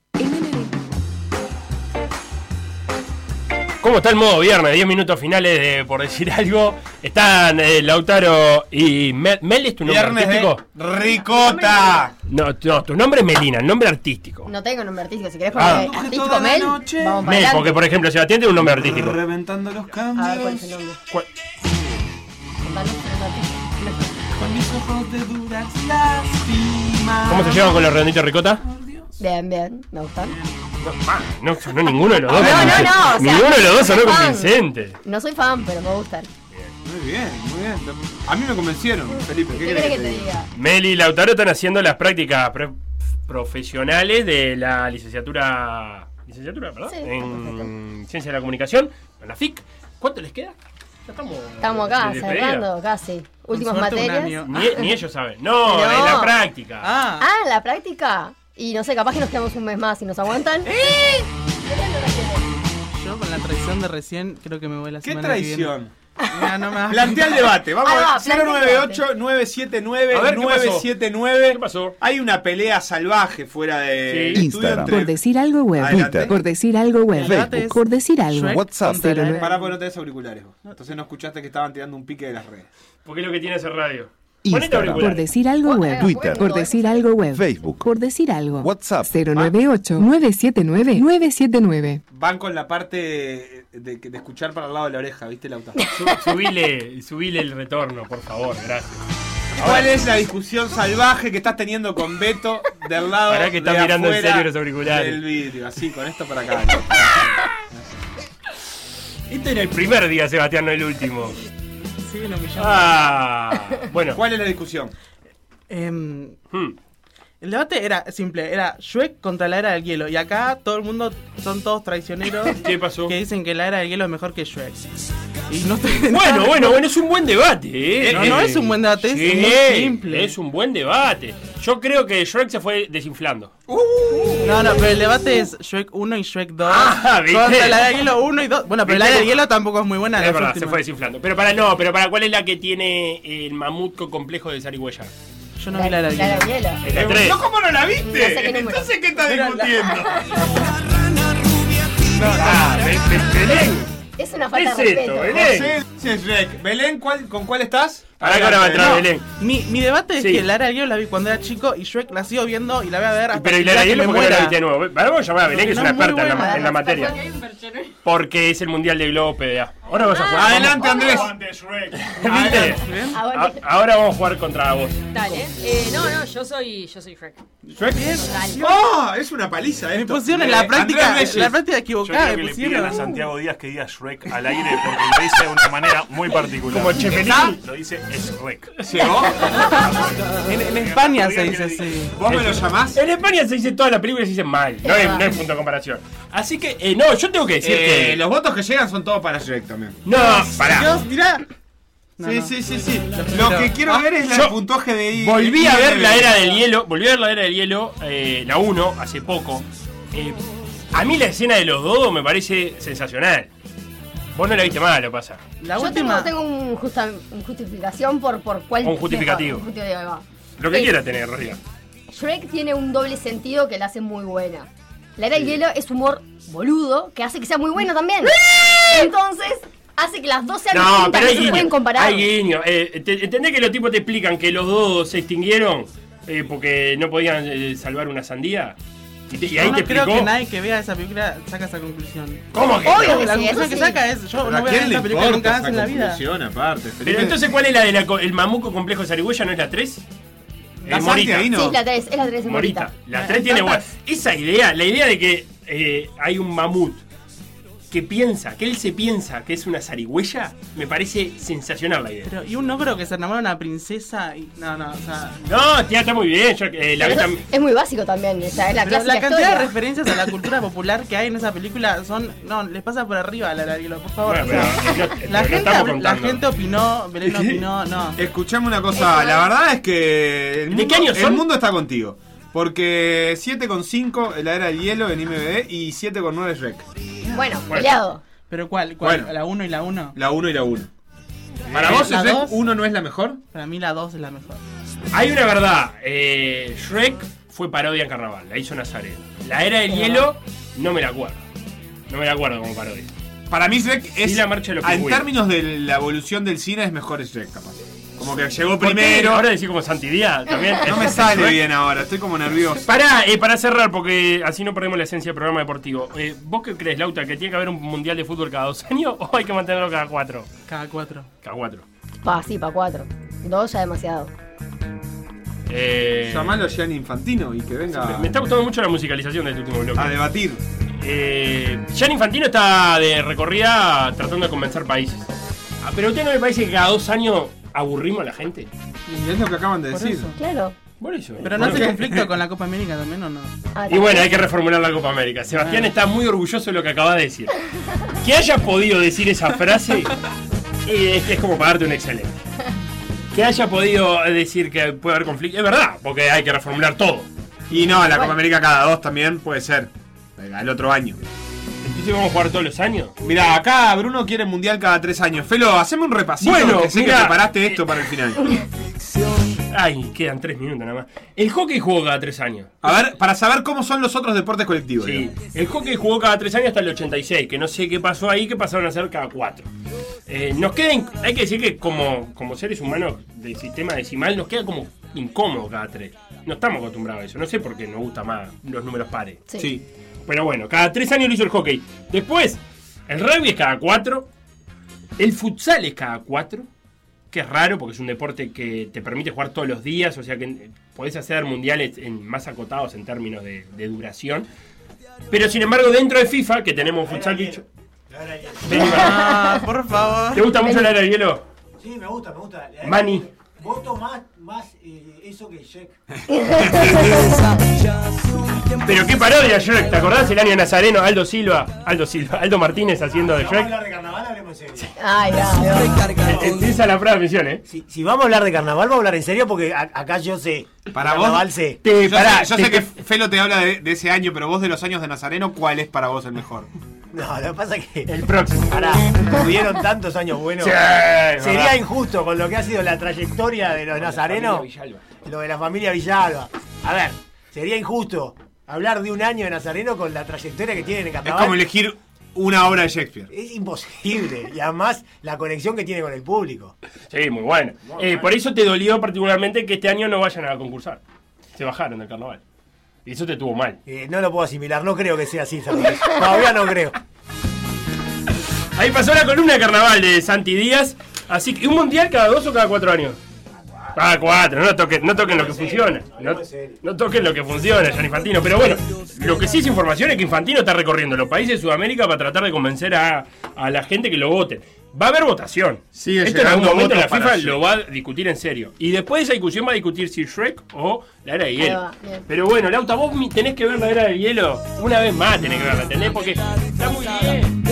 ¿Cómo está el modo viernes? 10 minutos finales de por decir algo. Están eh, Lautaro y Mel. ¿Mel es tu nombre artístico? ¡Ricota! No, no, tu nombre es Melina, el nombre artístico. No tengo nombre artístico, si querés poner ah. artístico Mel, vamos Mel, porque por ejemplo Sebastián tiene un nombre artístico. Reventando los cambios. Nombre? Mis ojos de duras lástimas. ¿Cómo se llevan con los redonditos ricota? Bien, bien, me gustan. No, no sonó ninguno de los dos. No, no, no, o sea, ninguno de los dos sonó fan. convincente. No soy fan, pero me gustan. Muy bien, muy bien. A mí me convencieron, Felipe. ¿Qué, ¿Qué querés querés que te diga? Mel y Lautaro están haciendo las prácticas pre- profesionales de la licenciatura. ¿Licenciatura, perdón? Sí, en Ciencia de la Comunicación, en la FIC. ¿Cuánto les queda? Ya estamos. Estamos acá, de cerrando casi. Últimas materias. Ni, ni ellos saben. No, Pero- en la práctica. Ah, Ah, la práctica. Y no sé, capaz que nos quedamos un mes más y nos aguantan. Eh. yo con la traición de recién creo que me voy la ¿Qué semana que viene. No me Plantea el debate. Vamos va, a ver. plantea el 098-979. A ver, ¿qué pasó? 979. ¿Qué pasó? Hay una pelea salvaje fuera de Sí. Instagram. entre- Por decir algo web. Por decir algo web. Por decir algo. Shrek WhatsApp. Pará porque no tenés auriculares vos. Entonces no escuchaste que estaban tirando un pique de las redes. Porque es lo que tiene ese radio. Instagram. Por decir algo web. Twitter. Por decir algo web. Facebook. Por decir algo. WhatsApp. 098-979-979. Van con la parte de, de escuchar para el lado de la oreja, ¿viste, Lauta? Su- subile, subile el retorno, por favor, gracias. ¿Cuál es la discusión salvaje que estás teniendo con Beto del lado Pará que está de mirando en serio los auriculares. del vidrio? Así, con esto para acá. Este era el primer día, Sebastián, no el último. Sí, Ah, bueno. ¿Cuál es la discusión? Em, Hmm. El debate era simple, era Shrek contra la era del hielo. Y acá todo el mundo son todos traicioneros ¿Qué pasó? que dicen que la era del hielo es mejor que Shrek. Y no estoy Bueno, bueno, bueno, es un buen debate, ¿eh? No, no es un buen debate, es Sí, muy simple. Es un buen debate. Yo creo que Shrek se fue desinflando. No, no, pero el debate es Shrek 1 y Shrek 2. Ah, ¿viste? contra la era del hielo 1 y 2. Bueno, pero la ¿Viste era del hielo tampoco es muy buena. es verdad, se fue desinflando. Pero para no, pero para ¿cuál es la que tiene el mamutco complejo de Zarigüeya? Yo no vi la hielo. Es la 3. ¿No cómo no la viste? No sé qué número. Entonces, ¿qué estás la- discutiendo? Ah, Be- Be- Belén. Es una ¿Qué falta es de respeto. José sí, Shrek. Belén, ¿cuál, ¿con cuál estás? Ahora que ahora va a entrar No, Belén. Mi, mi debate es Sí. que la era del hielo la vi cuando era chico y Shrek la sigo viendo y la voy a ver hasta Pero y el la de que porque no la viste de nuevo. Vamos a llamar a Belén, que es una muy experta en la, buena. en la materia. Porque es el mundial de globo PDA. Ahora vas a jugar. Adelante, Andrés. ¿Viste? ¿Bien? Ah. A- Ahora vamos a jugar contra vos. Dale. Eh, no, no, yo soy, yo soy Shrek. ¿Shrek? ¡Oh! Es una paliza Me esto. pusieron en Eh, la práctica, Andrés Reyes. la práctica Yo equivocada. creo Me que le pidan pusieron. a Santiago Díaz que diga Shrek al aire porque lo dice de una manera muy particular. Como Chepelín. Lo dice Shrek. ¿Llegó? En, en España se dice así. ¿Vos me lo llamás? En España se dice toda la película y se dice mal. No es punto de comparación. Así que, eh, no, yo tengo que decir Eh, que. los votos que llegan son todos para Shrek también. No, pará. Dios, mirá. No, sí, no. sí, sí, sí. Lo que quiero ver es el puntaje de I- Volví a ver la era del hielo. Volví a ver la era del hielo, eh, la 1, hace poco. Eh, a mí la escena de los dodos me parece sensacional. Vos no la viste mal, lo que pasa. La Yo última. tengo, tengo un, justa, un justificación por, por cuál. Un justificativo. Un justificativo, ahí va. Lo que Sí. quiera tener, en realidad. Shrek tiene un doble sentido que la hace muy buena. La era del hielo es humor boludo que hace que sea muy bueno también. Entonces, hace que las dos sean No, distintas, pero no hay se guiño. pueden comparar. Hay guiño. Eh, te- ¿Entendés que los tipos te explican que los dodos se extinguieron eh, porque no podían eh, salvar una sandía? Y, te- y ahí Yo no te creo explicó. que nadie que vea esa película saca esa conclusión. ¿Cómo que Obvio no? que La sí, conclusión que sí. saca es: Yo ¿Pero no voy a ver esta película nunca más en esa la vida. aparte? Pero entonces, ¿cuál es la del el mamuco complejo de Zarigüeya? ¿No es la 3? ¿La Santi ahí no? Sí, la 3, es la 3 de Morita. Morita. La 3 tiene buena. Esa idea, la idea de que eh, hay un mamut que piensa, que él se piensa que es una zarigüeya, me parece sensacional la idea. Pero, y un ogro que se enamora de una princesa y. No, no, o sea. No, tía, está muy bien. Yo, eh, la es muy básico también, o sea, es la Pero la cantidad historia. de referencias a la cultura popular que hay en esa película son. No, les pasa por arriba a la Larguilo, por favor. Bueno, pero, no- la, gente, la gente opinó, Belén opinó, no. Escuchame una cosa, la verdad es que el ¿De mundo, qué año el son? mundo está contigo. Porque 7,5 la era del hielo en IMDb y 7,9 Shrek. Bueno, Bueno. peleado. Pero ¿cuál? ¿Cuál? Bueno. ¿La 1 y la 1? La 1 y la 1. ¿Para vos la Shrek dos. 1 no es la mejor? Para mí la 2 es la mejor. Hay una verdad. eh, Shrek fue parodia en carnaval. La hizo Nazareno. La era del hielo, no me la acuerdo. No me la acuerdo como parodia. Para mí Shrek es. Y la marcha de los en términos de la evolución del cine es mejor Shrek, capaz. Como que llegó primero. Ahora decís como Santidía también. No me sale bien ahora, estoy como nervioso. Para, eh, para cerrar, porque así no perdemos la esencia del programa deportivo. Eh, ¿Vos qué crees, Lauta, que tiene que haber un mundial de fútbol cada dos años o hay que mantenerlo cada cuatro? Cada cuatro. Cada cuatro. Pa, sí, pa' cuatro. Dos ya demasiado. Eh, Llamalo a Gianni Infantino y que venga me está gustando mucho la musicalización de este último bloque. a debatir. Eh, Gianni Infantino está de recorrida tratando de convencer países. Ah, pero a usted no le parece que cada dos años aburrimos a la gente. Y es lo que acaban de Por decir. eso. Claro. Por eso. Pero no Bueno, hace conflicto con la Copa América también o no. Ah, Y bueno, hay que reformular la Copa América. Sebastián está muy orgulloso de lo que acaba de decir. Que haya podido decir esa frase eh, es, es como pagarte un excelente. Que haya podido decir que puede haber conflicto. Es verdad, porque hay que reformular todo. Y no, la Copa América cada dos también puede ser. Venga, el otro año. Entonces vamos a jugar todos los años. Mira, acá Bruno quiere mundial cada tres años. Felo, haceme un repasito. Bueno, que sé que preparaste esto para el final. Ay, quedan tres minutos nada más. El hockey jugó cada tres años. A ver, para saber cómo son los otros deportes colectivos. Sí, digamos. el hockey jugó cada tres años hasta el 86, que no sé qué pasó ahí, que pasaron a ser cada cuatro. Eh, nos queda, hay que decir que como, como seres humanos del sistema decimal, nos queda como incómodo cada tres. No estamos acostumbrados a eso, no sé por qué nos gusta más los números pares. Sí. Sí. Pero bueno, cada tres años lo hizo el hockey. Después, el rugby es cada cuatro, el futsal es cada cuatro, que es raro porque es un deporte que te permite jugar todos los días, o sea que eh, podés hacer mundiales en, más acotados en términos de, de duración. Pero sin embargo, dentro de FIFA, que tenemos futsal dicho. Ah, por favor. ¿Te gusta mucho la era de hielo? Sí, me gusta, me gusta. Mani. Voto más, más eh, eso que Jack. Pero qué parodia, Shrek. ¿Te acordás el año Nazareno? Aldo Silva, Aldo Silva, Aldo Martínez haciendo de Vamos a hablar de carnaval, hablemos en serio. Ay, ay. Empieza la prueba de misión, ¿eh? Si, si vamos a hablar de carnaval, vamos a hablar en serio porque a- acá yo sé. Para carnaval vos. sé. Te, Yo, pará, sé, yo te- sé que Felo te habla de, de ese año, pero vos de los años de Nazareno, ¿cuál es para vos el mejor? No, lo que pasa es que. El próximo. Pará, tuvieron tantos años buenos. Sí, Sería verdad. injusto con lo que ha sido la trayectoria de los nazarenos. Lo de la familia Villalba. A ver, sería injusto hablar de un año de Nazareno con la trayectoria que tienen en Es carnaval. como elegir una obra de Shakespeare. Es imposible. Y además, la conexión que tiene con el público. Sí, muy bueno. Eh, por eso te dolió particularmente que este año no vayan a concursar. Se bajaron del carnaval. Y eso te tuvo mal. Eh, no lo puedo asimilar, no creo que sea así, ¿sabes? Todavía no creo. Ahí pasó la columna de carnaval de Santi Díaz. Así que, ¿un mundial cada dos o cada cuatro años? Cada cuatro, no toquen, no toquen lo que funciona. No, no toquen lo que funciona, Gian Infantino. Pero bueno, lo que sí es información es que Infantino está recorriendo los países de Sudamérica para tratar de convencer a, a la gente que lo voten. Va a haber votación. Sigue Esto en algún momento la FIFA lo va a discutir en serio. Y después de esa discusión va a discutir si Shrek o la era de hielo. va. Pero bueno, Lauta, vos tenés que ver la era del hielo una vez más, tenés que verla, ¿entendés? Porque está muy bien.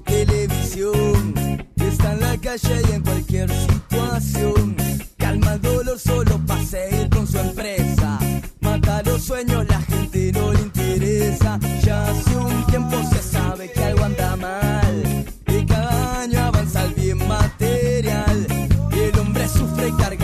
Televisión. Está en la calle y en cualquier situación. Calma el dolor solo para seguir con su empresa. Mata los sueños, la gente no le interesa. Ya hace un tiempo se sabe que algo anda mal. Y cada año avanza el bien material. Y el hombre sufre carga